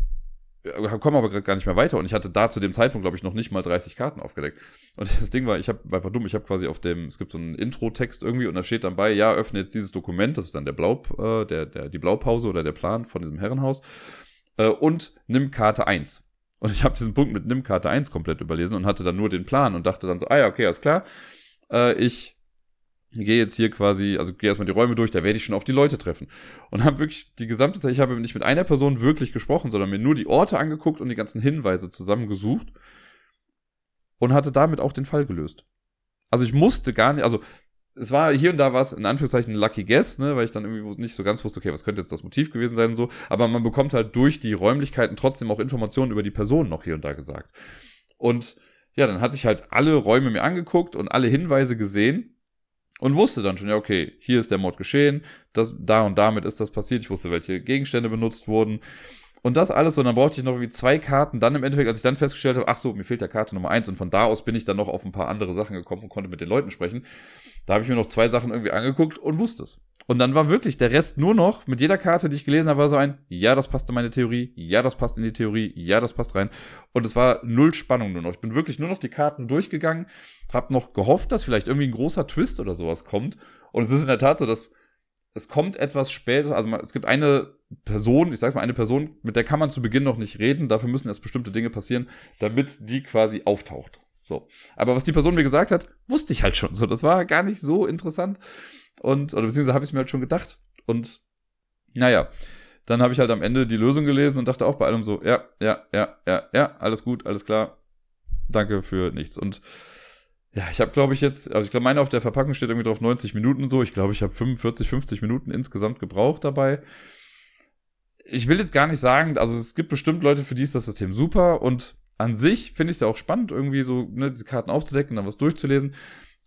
komme aber gerade gar nicht mehr weiter und ich hatte da zu dem Zeitpunkt, glaube ich, noch nicht mal 30 Karten aufgedeckt. Und das Ding war, ich habe einfach dumm, ich habe quasi auf dem, es gibt so einen Intro-Text irgendwie und da steht dann bei, ja, öffne jetzt dieses Dokument, das ist dann der Blau, äh, der, der, die Blaupause oder der Plan von diesem Herrenhaus äh, und nimm Karte 1. Und ich habe diesen Punkt mit nimm Karte 1 komplett überlesen und hatte dann nur den Plan und dachte dann so, ah ja, okay, alles klar. Äh, ich gehe jetzt hier quasi, also gehe erstmal die Räume durch, da werde ich schon auf die Leute treffen. Und habe wirklich die gesamte Zeit, ich habe nicht mit einer Person wirklich gesprochen, sondern mir nur die Orte angeguckt und die ganzen Hinweise zusammengesucht und hatte damit auch den Fall gelöst. Also ich musste gar nicht, also es war hier und da was in Anführungszeichen Lucky Guess, ne, weil ich dann irgendwie nicht so ganz wusste, okay, was könnte jetzt das Motiv gewesen sein und so, aber man bekommt halt durch die Räumlichkeiten trotzdem auch Informationen über die Person noch hier und da gesagt. Und ja, dann hatte ich halt alle Räume mir angeguckt und alle Hinweise gesehen und wusste dann schon, ja, okay, hier ist der Mord geschehen, das, da und damit ist das passiert, ich wusste, welche Gegenstände benutzt wurden. Und das alles, und dann brauchte ich noch wie zwei Karten. Dann im Endeffekt, als ich dann festgestellt habe, ach so, mir fehlt der Karte Nummer eins. Und von da aus bin ich dann noch auf ein paar andere Sachen gekommen und konnte mit den Leuten sprechen. Da habe ich mir noch zwei Sachen irgendwie angeguckt und wusste es. Und dann war wirklich der Rest nur noch, mit jeder Karte, die ich gelesen habe, war so ein, ja, das passt in meine Theorie, ja, das passt in die Theorie, ja, das passt rein. Und es war null Spannung nur noch. Ich bin wirklich nur noch die Karten durchgegangen, habe noch gehofft, dass vielleicht irgendwie ein großer Twist oder sowas kommt. Und es ist in der Tat so, dass es kommt etwas später, also es gibt eine Person, ich sag mal eine Person, mit der kann man zu Beginn noch nicht reden, dafür müssen erst bestimmte Dinge passieren, damit die quasi auftaucht. So. Aber was die Person mir gesagt hat, wusste ich halt schon. So, das war gar nicht so interessant. Und, oder beziehungsweise habe ich mir halt schon gedacht. Und naja, dann habe ich halt am Ende die Lösung gelesen und dachte auch bei allem so, ja, ja, ja, ja, ja, alles gut, alles klar. Danke für nichts. Und ja, ich habe, glaube ich, jetzt, also ich glaube, meine auf der Verpackung steht irgendwie drauf 90 Minuten so. Ich glaube, ich habe 45, 50 Minuten insgesamt gebraucht dabei. Ich will jetzt gar nicht sagen, also es gibt bestimmt Leute, für die ist das System super und an sich finde ich es ja auch spannend, irgendwie so ne, diese Karten aufzudecken, dann was durchzulesen.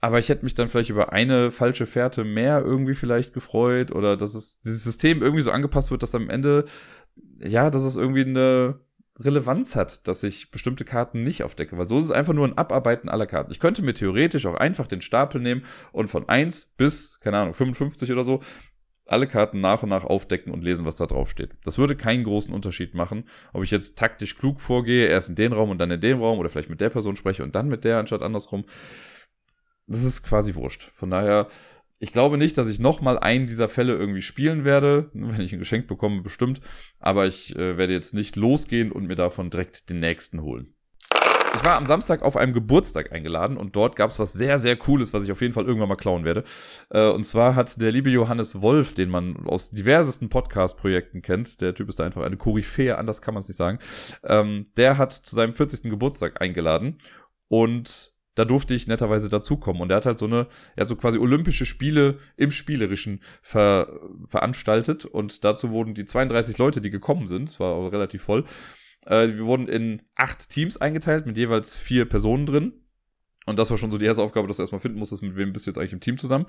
Aber ich hätte mich dann vielleicht über eine falsche Fährte mehr irgendwie vielleicht gefreut oder dass es dieses System irgendwie so angepasst wird, dass am Ende, ja, dass es irgendwie eine Relevanz hat, dass ich bestimmte Karten nicht aufdecke, weil so ist es einfach nur ein Abarbeiten aller Karten. Ich könnte mir theoretisch auch einfach den Stapel nehmen und von 1 bis, keine Ahnung, 55 oder so alle Karten nach und nach aufdecken und lesen, was da drauf steht. Das würde keinen großen Unterschied machen, ob ich jetzt taktisch klug vorgehe, erst in den Raum und dann in den Raum oder vielleicht mit der Person spreche und dann mit der anstatt andersrum. Das ist quasi wurscht. Von daher, ich glaube nicht, dass ich nochmal einen dieser Fälle irgendwie spielen werde, wenn ich ein Geschenk bekomme, bestimmt. Aber ich äh, werde jetzt nicht losgehen und mir davon direkt den nächsten holen. Ich war am Samstag auf einem Geburtstag eingeladen und dort gab es was sehr, sehr Cooles, was ich auf jeden Fall irgendwann mal klauen werde. Äh, und zwar hat der liebe Johannes Wolf, den man aus diversesten Podcast-Projekten kennt, der Typ ist da einfach eine Koryphäe, anders kann man es nicht sagen, ähm, der hat zu seinem 40. Geburtstag eingeladen und da durfte ich netterweise dazukommen. Und er hat halt so eine, ja, so quasi Olympische Spiele im Spielerischen ver, veranstaltet. Und dazu wurden die 32 Leute, die gekommen sind, es war relativ voll, äh, wir wurden in acht Teams eingeteilt mit jeweils vier Personen drin. Und das war schon so die erste Aufgabe, dass du erstmal finden musstest, mit wem bist du jetzt eigentlich im Team zusammen.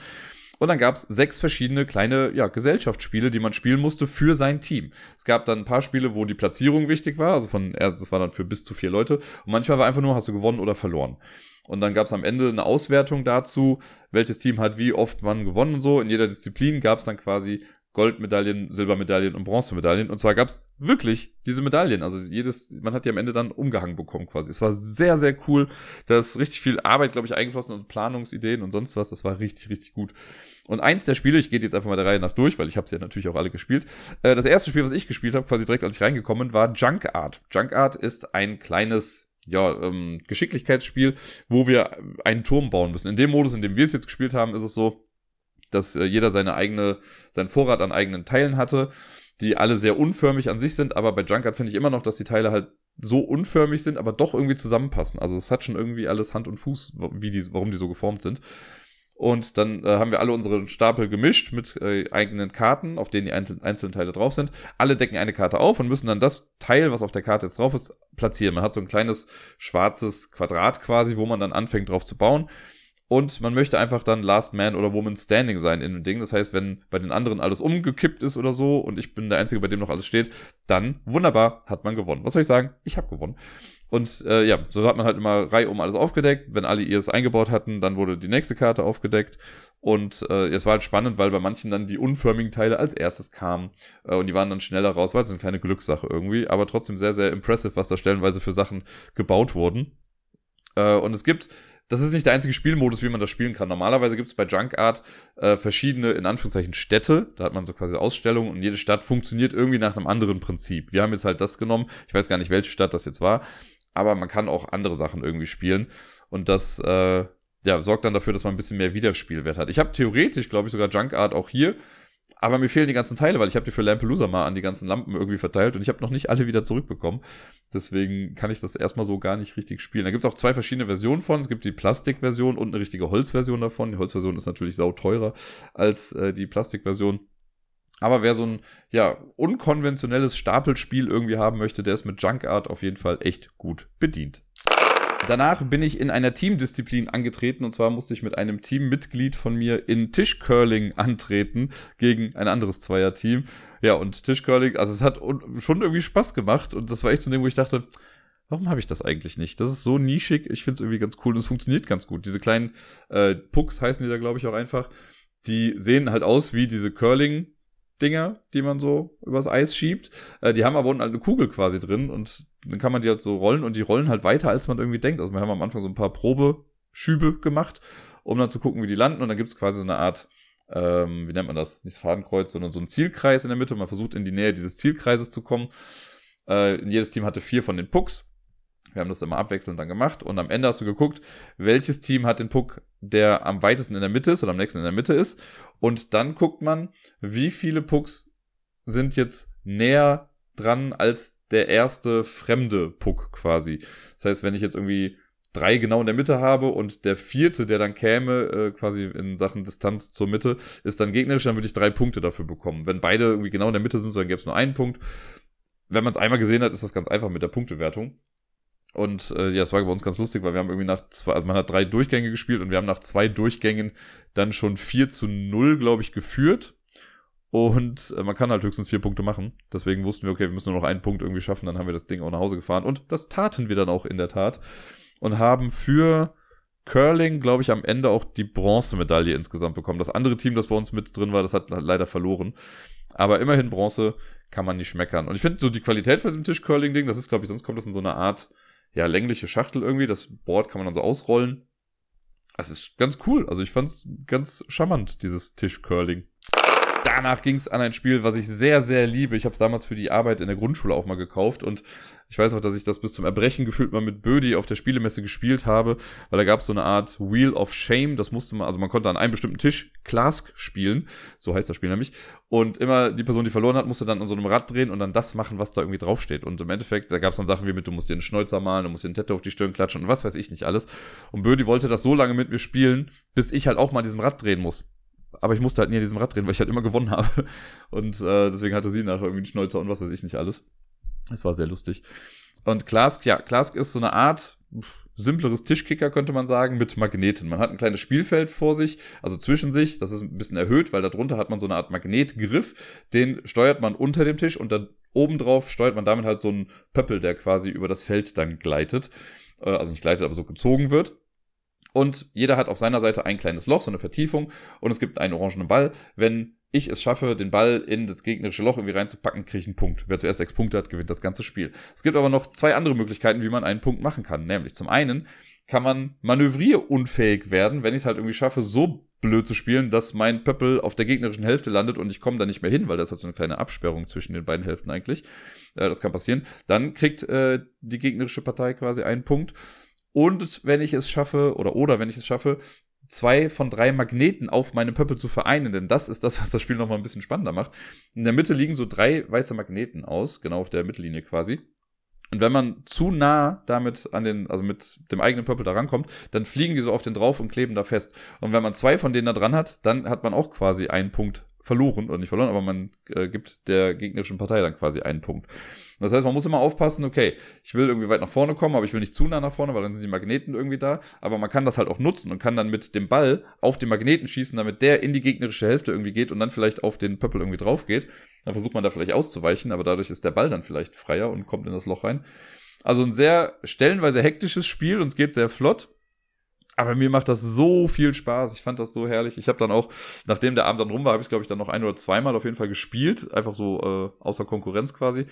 Und dann gab es sechs verschiedene kleine ja, Gesellschaftsspiele, die man spielen musste für sein Team. Es gab dann ein paar Spiele, wo die Platzierung wichtig war, also von, das war dann für bis zu vier Leute. Und manchmal war einfach nur, hast du gewonnen oder verloren. Und dann gab es am Ende eine Auswertung dazu, welches Team hat wie oft wann gewonnen und so. In jeder Disziplin gab es dann quasi Goldmedaillen, Silbermedaillen und Bronzemedaillen. Und zwar gab's wirklich diese Medaillen. Also jedes, man hat die am Ende dann umgehangen bekommen quasi. Es war sehr, sehr cool. Da ist richtig viel Arbeit, glaube ich, eingeflossen und Planungsideen und sonst was. Das war richtig, richtig gut. Und eins der Spiele, ich gehe jetzt einfach mal der Reihe nach durch, weil ich habe sie ja natürlich auch alle gespielt. Äh, das erste Spiel, was ich gespielt habe, quasi direkt als ich reingekommen, war Junk Art. Junk Art ist ein kleines ja, ähm, Geschicklichkeitsspiel, wo wir einen Turm bauen müssen. In dem Modus, in dem wir es jetzt gespielt haben, ist es so, dass äh, jeder seine eigene, seinen Vorrat an eigenen Teilen hatte, die alle sehr unförmig an sich sind, aber bei Junkart finde ich immer noch, dass die Teile halt so unförmig sind, aber doch irgendwie zusammenpassen. Also es hat schon irgendwie alles Hand und Fuß, wie die, warum die so geformt sind. Und dann äh, haben wir alle unsere Stapel gemischt mit äh, eigenen Karten, auf denen die einzelnen Teile drauf sind. Alle decken eine Karte auf und müssen dann das Teil, was auf der Karte jetzt drauf ist, platzieren. Man hat so ein kleines schwarzes Quadrat quasi, wo man dann anfängt drauf zu bauen. Und man möchte einfach dann Last Man oder Woman Standing sein in dem Ding. Das heißt, wenn bei den anderen alles umgekippt ist oder so und ich bin der Einzige, bei dem noch alles steht, dann wunderbar, hat man gewonnen. Was soll ich sagen? Ich habe gewonnen. Und äh, ja, so hat man halt immer Reihe um alles aufgedeckt. Wenn alle ihr es eingebaut hatten, dann wurde die nächste Karte aufgedeckt. Und äh, es war halt spannend, weil bei manchen dann die unförmigen Teile als erstes kamen. Äh, und die waren dann schneller raus. War halt so eine kleine Glückssache irgendwie. Aber trotzdem sehr, sehr impressive, was da stellenweise für Sachen gebaut wurden. Äh, und es gibt das ist nicht der einzige Spielmodus, wie man das spielen kann. Normalerweise gibt es bei Junk Art äh, verschiedene, in Anführungszeichen, Städte. Da hat man so quasi Ausstellungen und jede Stadt funktioniert irgendwie nach einem anderen Prinzip. Wir haben jetzt halt das genommen. Ich weiß gar nicht, welche Stadt das jetzt war. Aber man kann auch andere Sachen irgendwie spielen. Und das äh, ja, sorgt dann dafür, dass man ein bisschen mehr Wiederspielwert hat. Ich habe theoretisch, glaube ich, sogar Junk Art auch hier. Aber mir fehlen die ganzen Teile, weil ich habe die für Lampelusa mal an die ganzen Lampen irgendwie verteilt und ich habe noch nicht alle wieder zurückbekommen. Deswegen kann ich das erstmal so gar nicht richtig spielen. Da gibt es auch zwei verschiedene Versionen von. Es gibt die Plastikversion und eine richtige Holzversion davon. Die Holzversion ist natürlich sau teurer als äh, die Plastikversion. Aber wer so ein ja, unkonventionelles Stapelspiel irgendwie haben möchte, der ist mit Junk Art auf jeden Fall echt gut bedient. Danach bin ich in einer Teamdisziplin angetreten und zwar musste ich mit einem Teammitglied von mir in Tischcurling antreten gegen ein anderes Zweierteam. Ja, und Tischcurling, also es hat schon irgendwie Spaß gemacht und das war echt so ein Ding, wo ich dachte, warum habe ich das eigentlich nicht? Das ist so nischig, ich finde es irgendwie ganz cool und es funktioniert ganz gut. Diese kleinen äh, Pucks heißen die da, glaube ich, auch einfach. Die sehen halt aus wie diese Curling Dinger, die man so übers Eis schiebt. Äh, die haben aber unten halt eine Kugel quasi drin und dann kann man die halt so rollen und die rollen halt weiter, als man irgendwie denkt. Also wir haben am Anfang so ein paar Probeschübe gemacht, um dann zu gucken, wie die landen und dann gibt es quasi so eine Art, ähm, wie nennt man das? Nicht Fadenkreuz, sondern so ein Zielkreis in der Mitte. Man versucht in die Nähe dieses Zielkreises zu kommen. Äh, jedes Team hatte vier von den Pucks. Wir haben das immer abwechselnd dann gemacht und am Ende hast du geguckt, welches Team hat den Puck, der am weitesten in der Mitte ist oder am nächsten in der Mitte ist. Und dann guckt man, wie viele Pucks sind jetzt näher dran als der erste fremde Puck quasi. Das heißt, wenn ich jetzt irgendwie drei genau in der Mitte habe und der vierte, der dann käme, äh, quasi in Sachen Distanz zur Mitte, ist dann gegnerisch, dann würde ich drei Punkte dafür bekommen. Wenn beide irgendwie genau in der Mitte sind, dann gäbe es nur einen Punkt. Wenn man es einmal gesehen hat, ist das ganz einfach mit der Punktewertung. Und äh, ja, es war bei uns ganz lustig, weil wir haben irgendwie nach zwei, also man hat drei Durchgänge gespielt und wir haben nach zwei Durchgängen dann schon 4 zu 0, glaube ich, geführt. Und äh, man kann halt höchstens vier Punkte machen. Deswegen wussten wir, okay, wir müssen nur noch einen Punkt irgendwie schaffen, dann haben wir das Ding auch nach Hause gefahren. Und das taten wir dann auch in der Tat. Und haben für Curling, glaube ich, am Ende auch die Bronzemedaille insgesamt bekommen. Das andere Team, das bei uns mit drin war, das hat leider verloren. Aber immerhin Bronze kann man nicht schmeckern. Und ich finde so die Qualität für diesem Tisch-Curling-Ding, das ist, glaube ich, sonst kommt das in so eine Art, ja, längliche Schachtel irgendwie. Das Board kann man dann so ausrollen. Es ist ganz cool. Also ich fand's ganz charmant, dieses Tisch-Curling danach ging es an ein Spiel, was ich sehr, sehr liebe. Ich habe es damals für die Arbeit in der Grundschule auch mal gekauft und ich weiß auch, dass ich das bis zum Erbrechen gefühlt mal mit Bödi auf der Spielemesse gespielt habe, weil da gab es so eine Art Wheel of Shame. Das musste man, also man konnte an einem bestimmten Tisch Clask spielen, so heißt das Spiel nämlich. Und immer die Person, die verloren hat, musste dann an so einem Rad drehen und dann das machen, was da irgendwie draufsteht. Und im Endeffekt, da gab es dann Sachen wie mit, du musst dir einen Schnäuzer malen, du musst dir einen Tattoo auf die Stirn klatschen und was weiß ich nicht alles. Und Bödi wollte das so lange mit mir spielen, bis ich halt auch mal an diesem Rad drehen muss aber ich musste halt nie an diesem Rad drehen, weil ich halt immer gewonnen habe. Und äh, deswegen hatte sie nachher irgendwie einen Schnäuzer und was weiß ich nicht alles. Es war sehr lustig. Und Klask, ja, Klask ist so eine Art simpleres Tischkicker, könnte man sagen, mit Magneten. Man hat ein kleines Spielfeld vor sich, also zwischen sich. Das ist ein bisschen erhöht, weil darunter hat man so eine Art Magnetgriff. Den steuert man unter dem Tisch und dann obendrauf steuert man damit halt so einen Pöppel, der quasi über das Feld dann gleitet. Äh, also nicht gleitet, aber so gezogen wird. Und jeder hat auf seiner Seite ein kleines Loch, so eine Vertiefung. Und es gibt einen orangenen Ball. Wenn ich es schaffe, den Ball in das gegnerische Loch irgendwie reinzupacken, kriege ich einen Punkt. Wer zuerst sechs Punkte hat, gewinnt das ganze Spiel. Es gibt aber noch zwei andere Möglichkeiten, wie man einen Punkt machen kann. Nämlich zum einen kann man manövrierunfähig werden, wenn ich es halt irgendwie schaffe, so blöd zu spielen, dass mein Pöppel auf der gegnerischen Hälfte landet und ich komme da nicht mehr hin, weil das hat so eine kleine Absperrung zwischen den beiden Hälften eigentlich. Äh, das kann passieren. Dann kriegt äh, die gegnerische Partei quasi einen Punkt. Und wenn ich es schaffe, oder oder wenn ich es schaffe, zwei von drei Magneten auf meinem Pöppel zu vereinen, denn das ist das, was das Spiel nochmal ein bisschen spannender macht. In der Mitte liegen so drei weiße Magneten aus, genau auf der Mittellinie quasi. Und wenn man zu nah damit an den, also mit dem eigenen Pöppel da rankommt, dann fliegen die so auf den drauf und kleben da fest. Und wenn man zwei von denen da dran hat, dann hat man auch quasi einen Punkt verloren, oder nicht verloren, aber man äh, gibt der gegnerischen Partei dann quasi einen Punkt. Das heißt, man muss immer aufpassen, okay, ich will irgendwie weit nach vorne kommen, aber ich will nicht zu nah nach vorne, weil dann sind die Magneten irgendwie da. Aber man kann das halt auch nutzen und kann dann mit dem Ball auf den Magneten schießen, damit der in die gegnerische Hälfte irgendwie geht und dann vielleicht auf den Pöppel irgendwie drauf geht. Dann versucht man da vielleicht auszuweichen, aber dadurch ist der Ball dann vielleicht freier und kommt in das Loch rein. Also ein sehr stellenweise hektisches Spiel und es geht sehr flott. Aber mir macht das so viel Spaß. Ich fand das so herrlich. Ich habe dann auch, nachdem der Abend dann rum war, habe ich glaube ich dann noch ein oder zweimal auf jeden Fall gespielt, einfach so äh, außer Konkurrenz quasi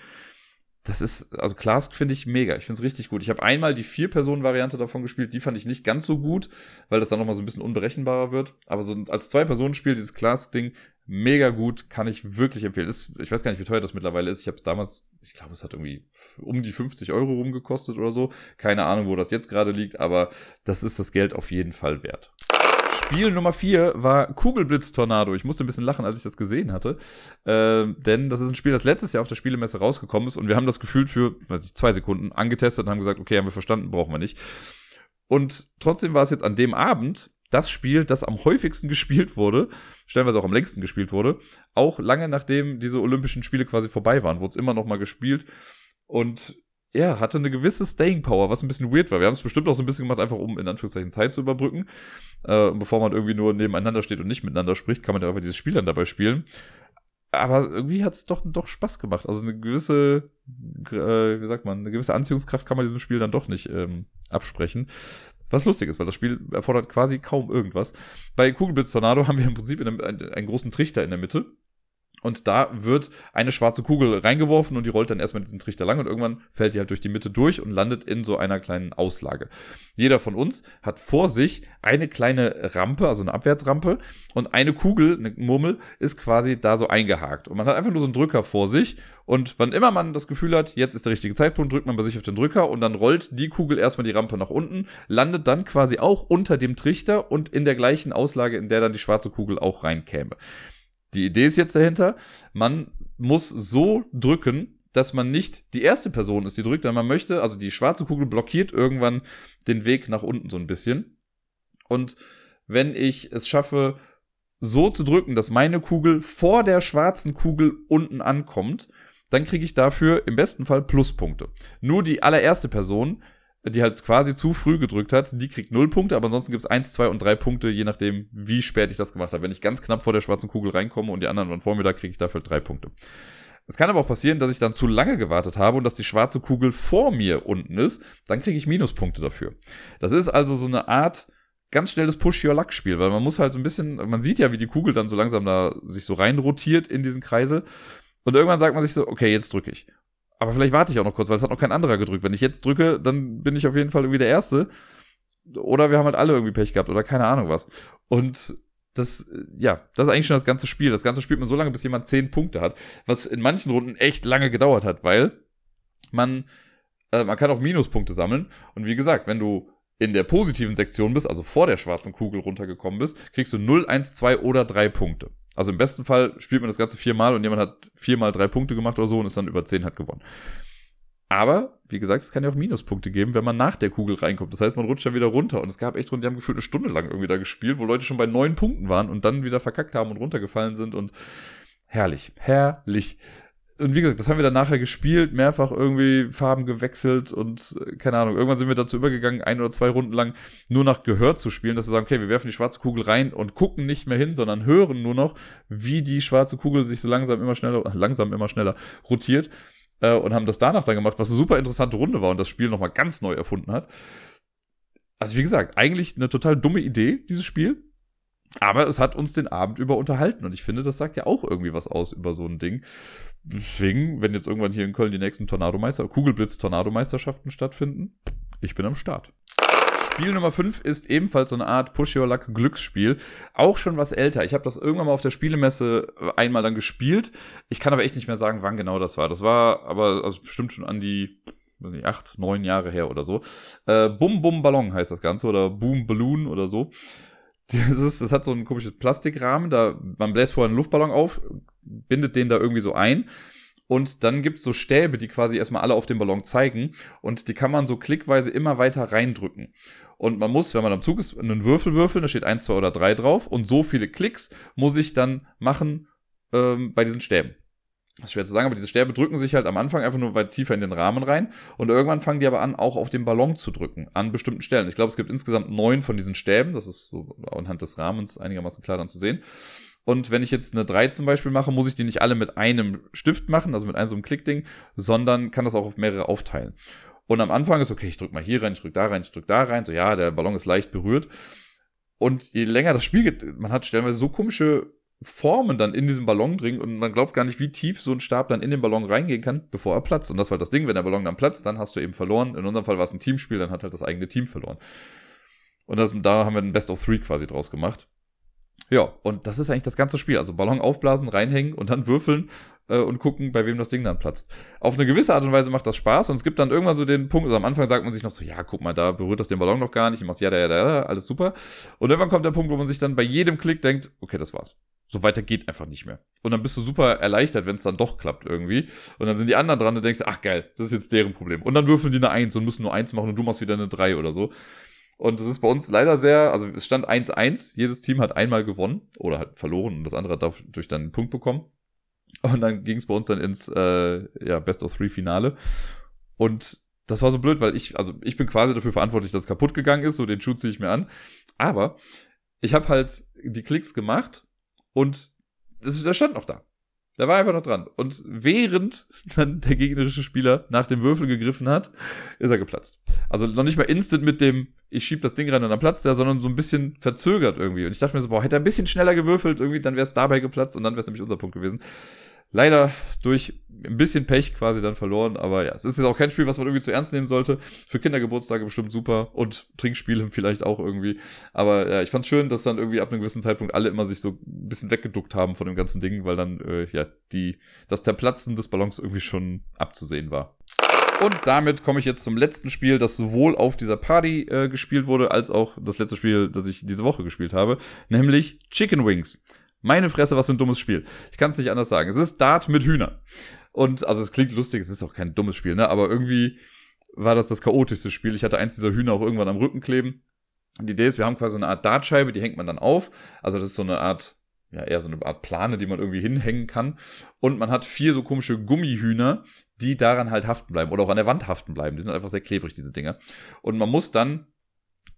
das ist, also Clask finde ich mega. Ich finde es richtig gut. Ich habe einmal die Vier-Personen-Variante davon gespielt. Die fand ich nicht ganz so gut, weil das dann nochmal so ein bisschen unberechenbarer wird. Aber so als Zwei-Personen-Spiel, dieses Clask-Ding, mega gut, kann ich wirklich empfehlen. Ist, ich weiß gar nicht, wie teuer das mittlerweile ist. Ich habe es damals, ich glaube, es hat irgendwie um die 50 Euro rumgekostet oder so. Keine Ahnung, wo das jetzt gerade liegt, aber das ist das Geld auf jeden Fall wert. Spiel Nummer 4 war Kugelblitz-Tornado. Ich musste ein bisschen lachen, als ich das gesehen hatte. Äh, denn das ist ein Spiel, das letztes Jahr auf der Spielemesse rausgekommen ist und wir haben das gefühlt für, weiß nicht, zwei Sekunden angetestet und haben gesagt, okay, haben wir verstanden, brauchen wir nicht. Und trotzdem war es jetzt an dem Abend das Spiel, das am häufigsten gespielt wurde, stellenweise auch am längsten gespielt wurde, auch lange nachdem diese Olympischen Spiele quasi vorbei waren, wurde es immer noch mal gespielt. Und ja, hatte eine gewisse Staying Power, was ein bisschen weird war. Wir haben es bestimmt auch so ein bisschen gemacht, einfach um in Anführungszeichen Zeit zu überbrücken. Äh, bevor man irgendwie nur nebeneinander steht und nicht miteinander spricht, kann man ja einfach dieses Spiel dann dabei spielen. Aber irgendwie hat es doch, doch Spaß gemacht. Also eine gewisse, äh, wie sagt man, eine gewisse Anziehungskraft kann man diesem Spiel dann doch nicht ähm, absprechen. Was lustig ist, weil das Spiel erfordert quasi kaum irgendwas. Bei Kugelblitz Tornado haben wir im Prinzip einen, einen großen Trichter in der Mitte und da wird eine schwarze Kugel reingeworfen und die rollt dann erstmal in diesem Trichter lang und irgendwann fällt die halt durch die Mitte durch und landet in so einer kleinen Auslage. Jeder von uns hat vor sich eine kleine Rampe, also eine Abwärtsrampe und eine Kugel, eine Murmel, ist quasi da so eingehakt. Und man hat einfach nur so einen Drücker vor sich und wann immer man das Gefühl hat, jetzt ist der richtige Zeitpunkt, drückt man bei sich auf den Drücker und dann rollt die Kugel erstmal die Rampe nach unten, landet dann quasi auch unter dem Trichter und in der gleichen Auslage, in der dann die schwarze Kugel auch reinkäme. Die Idee ist jetzt dahinter, man muss so drücken, dass man nicht die erste Person ist, die drückt, denn man möchte, also die schwarze Kugel blockiert irgendwann den Weg nach unten so ein bisschen. Und wenn ich es schaffe, so zu drücken, dass meine Kugel vor der schwarzen Kugel unten ankommt, dann kriege ich dafür im besten Fall Pluspunkte. Nur die allererste Person die halt quasi zu früh gedrückt hat, die kriegt null Punkte, aber ansonsten gibt's eins, zwei und drei Punkte, je nachdem, wie spät ich das gemacht habe. Wenn ich ganz knapp vor der schwarzen Kugel reinkomme und die anderen waren vor mir, da kriege ich dafür drei Punkte. Es kann aber auch passieren, dass ich dann zu lange gewartet habe und dass die schwarze Kugel vor mir unten ist, dann kriege ich Minuspunkte dafür. Das ist also so eine Art ganz schnell das Push-Your-Luck-Spiel, weil man muss halt so ein bisschen, man sieht ja, wie die Kugel dann so langsam da sich so rein rotiert in diesen Kreisel. Und irgendwann sagt man sich so, okay, jetzt drücke ich. Aber vielleicht warte ich auch noch kurz, weil es hat noch kein anderer gedrückt. Wenn ich jetzt drücke, dann bin ich auf jeden Fall irgendwie der Erste. Oder wir haben halt alle irgendwie Pech gehabt oder keine Ahnung was. Und das, ja, das ist eigentlich schon das ganze Spiel. Das ganze spielt man so lange, bis jemand zehn Punkte hat, was in manchen Runden echt lange gedauert hat, weil man, äh, man kann auch Minuspunkte sammeln. Und wie gesagt, wenn du in der positiven Sektion bist, also vor der schwarzen Kugel runtergekommen bist, kriegst du 0, 1, 2 oder 3 Punkte. Also im besten Fall spielt man das Ganze viermal und jemand hat viermal drei Punkte gemacht oder so und ist dann über 10 hat gewonnen. Aber, wie gesagt, es kann ja auch Minuspunkte geben, wenn man nach der Kugel reinkommt. Das heißt, man rutscht dann wieder runter. Und es gab echt Runden, die haben gefühlt eine Stunde lang irgendwie da gespielt, wo Leute schon bei neun Punkten waren und dann wieder verkackt haben und runtergefallen sind. Und herrlich, herrlich und wie gesagt, das haben wir dann nachher gespielt, mehrfach irgendwie Farben gewechselt und äh, keine Ahnung. Irgendwann sind wir dazu übergegangen, ein oder zwei Runden lang nur nach Gehör zu spielen, dass wir sagen, okay, wir werfen die schwarze Kugel rein und gucken nicht mehr hin, sondern hören nur noch, wie die schwarze Kugel sich so langsam immer schneller, langsam immer schneller rotiert äh, und haben das danach dann gemacht, was eine super interessante Runde war und das Spiel nochmal ganz neu erfunden hat. Also wie gesagt, eigentlich eine total dumme Idee, dieses Spiel. Aber es hat uns den Abend über unterhalten und ich finde, das sagt ja auch irgendwie was aus über so ein Ding. Deswegen, wenn jetzt irgendwann hier in Köln die nächsten Tornadomeister, Kugelblitz-Tornadomeisterschaften stattfinden, ich bin am Start. Spiel Nummer 5 ist ebenfalls so eine Art Push Your Luck Glücksspiel. Auch schon was älter. Ich habe das irgendwann mal auf der Spielemesse einmal dann gespielt. Ich kann aber echt nicht mehr sagen, wann genau das war. Das war aber also bestimmt schon an die weiß nicht, acht, neun Jahre her oder so. Äh, Bum Bum Ballon heißt das Ganze oder Boom Balloon oder so. Das, ist, das hat so ein komisches Plastikrahmen, da man bläst vorher einen Luftballon auf, bindet den da irgendwie so ein. Und dann gibt's so Stäbe, die quasi erstmal alle auf dem Ballon zeigen. Und die kann man so klickweise immer weiter reindrücken. Und man muss, wenn man am Zug ist, einen Würfel würfeln, da steht 1, 2 oder 3 drauf. Und so viele Klicks muss ich dann machen ähm, bei diesen Stäben. Das ist schwer zu sagen, aber diese Sterbe drücken sich halt am Anfang einfach nur weit tiefer in den Rahmen rein und irgendwann fangen die aber an, auch auf den Ballon zu drücken, an bestimmten Stellen. Ich glaube, es gibt insgesamt neun von diesen Stäben, das ist so anhand des Rahmens einigermaßen klar dann zu sehen. Und wenn ich jetzt eine 3 zum Beispiel mache, muss ich die nicht alle mit einem Stift machen, also mit einem so einem Klickding, sondern kann das auch auf mehrere aufteilen. Und am Anfang ist, okay, ich drück mal hier rein, ich drück da rein, ich drück da rein, so ja, der Ballon ist leicht berührt. Und je länger das Spiel geht, man hat stellenweise so komische Formen dann in diesem Ballon dringen und man glaubt gar nicht, wie tief so ein Stab dann in den Ballon reingehen kann, bevor er platzt. Und das war das Ding, wenn der Ballon dann platzt, dann hast du eben verloren. In unserem Fall war es ein Teamspiel, dann hat halt das eigene Team verloren. Und das, da haben wir ein Best of Three quasi draus gemacht. Ja, und das ist eigentlich das ganze Spiel. Also Ballon aufblasen, reinhängen und dann würfeln äh, und gucken, bei wem das Ding dann platzt. Auf eine gewisse Art und Weise macht das Spaß und es gibt dann irgendwann so den Punkt, also am Anfang sagt man sich noch so, ja, guck mal, da berührt das den Ballon noch gar nicht, ich mach's ja, ja, ja, alles super. Und irgendwann kommt der Punkt, wo man sich dann bei jedem Klick denkt, okay, das war's. So weiter geht einfach nicht mehr. Und dann bist du super erleichtert, wenn es dann doch klappt irgendwie. Und dann sind die anderen dran und denkst, ach geil, das ist jetzt deren Problem. Und dann würfeln die eine Eins und müssen nur eins machen und du machst wieder eine drei oder so. Und das ist bei uns leider sehr, also es stand 1-1, jedes Team hat einmal gewonnen oder hat verloren und das andere hat dadurch dann einen Punkt bekommen. Und dann ging es bei uns dann ins äh, ja, Best of Three Finale. Und das war so blöd, weil ich, also ich bin quasi dafür verantwortlich, dass es kaputt gegangen ist, so den Schuh ziehe ich mir an. Aber ich habe halt die Klicks gemacht und das, das stand noch da. Der war einfach noch dran. Und während dann der gegnerische Spieler nach dem Würfel gegriffen hat, ist er geplatzt. Also noch nicht mal instant mit dem, ich schieb das Ding rein und dann platzt der, sondern so ein bisschen verzögert irgendwie. Und ich dachte mir so, boah, hätte er ein bisschen schneller gewürfelt, irgendwie, dann wäre es dabei geplatzt und dann wäre es nämlich unser Punkt gewesen leider durch ein bisschen Pech quasi dann verloren. Aber ja, es ist jetzt auch kein Spiel, was man irgendwie zu ernst nehmen sollte. Für Kindergeburtstage bestimmt super und Trinkspiele vielleicht auch irgendwie. Aber ja, ich fand's schön, dass dann irgendwie ab einem gewissen Zeitpunkt alle immer sich so ein bisschen weggeduckt haben von dem ganzen Ding, weil dann äh, ja die das Zerplatzen des Ballons irgendwie schon abzusehen war. Und damit komme ich jetzt zum letzten Spiel, das sowohl auf dieser Party äh, gespielt wurde, als auch das letzte Spiel, das ich diese Woche gespielt habe, nämlich Chicken Wings. Meine Fresse, was für ein dummes Spiel. Ich kann es nicht anders sagen. Es ist Dart mit Hühnern. Und, also es klingt lustig, es ist auch kein dummes Spiel, ne? Aber irgendwie war das das chaotischste Spiel. Ich hatte eins dieser Hühner auch irgendwann am Rücken kleben. Und die Idee ist, wir haben quasi eine Art Dartscheibe, die hängt man dann auf. Also das ist so eine Art, ja, eher so eine Art Plane, die man irgendwie hinhängen kann. Und man hat vier so komische Gummihühner, die daran halt haften bleiben oder auch an der Wand haften bleiben. Die sind einfach sehr klebrig, diese Dinger. Und man muss dann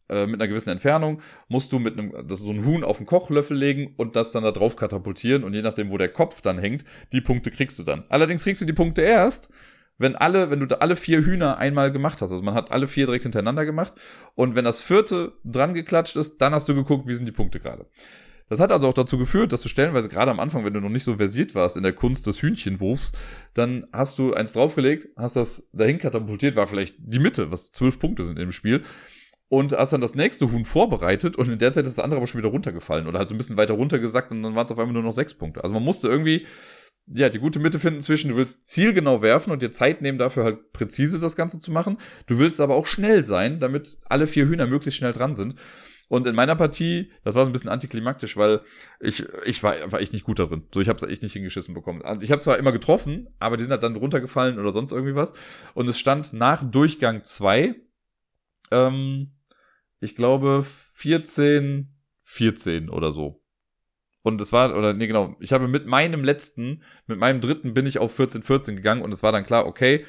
äh, mit einer gewissen Entfernung, musst du mit einem, das so ein Huhn auf einen Kochlöffel legen und das dann da drauf katapultieren und je nachdem, wo der Kopf dann hängt, die Punkte kriegst du dann. Allerdings kriegst du die Punkte erst, wenn alle, wenn du alle vier Hühner einmal gemacht hast. Also man hat alle vier direkt hintereinander gemacht. Und wenn das vierte dran geklatscht ist, dann hast du geguckt, wie sind die Punkte gerade. Das hat also auch dazu geführt, dass du stellenweise gerade am Anfang, wenn du noch nicht so versiert warst in der Kunst des Hühnchenwurfs, dann hast du eins draufgelegt, hast das dahin katapultiert, war vielleicht die Mitte, was zwölf Punkte sind im Spiel und hast dann das nächste Huhn vorbereitet und in der Zeit ist das andere aber schon wieder runtergefallen oder halt so ein bisschen weiter runtergesackt und dann waren es auf einmal nur noch sechs Punkte. Also man musste irgendwie ja, die gute Mitte finden zwischen, du willst zielgenau werfen und dir Zeit nehmen, dafür halt präzise das Ganze zu machen. Du willst aber auch schnell sein, damit alle vier Hühner möglichst schnell dran sind. Und in meiner Partie, das war so ein bisschen antiklimaktisch, weil ich, ich war, war echt nicht gut darin. So, ich habe es echt nicht hingeschissen bekommen. Also ich habe zwar immer getroffen, aber die sind halt dann runtergefallen oder sonst irgendwie was. Und es stand nach Durchgang zwei ähm, ich glaube, 14, 14 oder so. Und es war, oder nee, genau, ich habe mit meinem letzten, mit meinem dritten bin ich auf 14, 14 gegangen und es war dann klar, okay,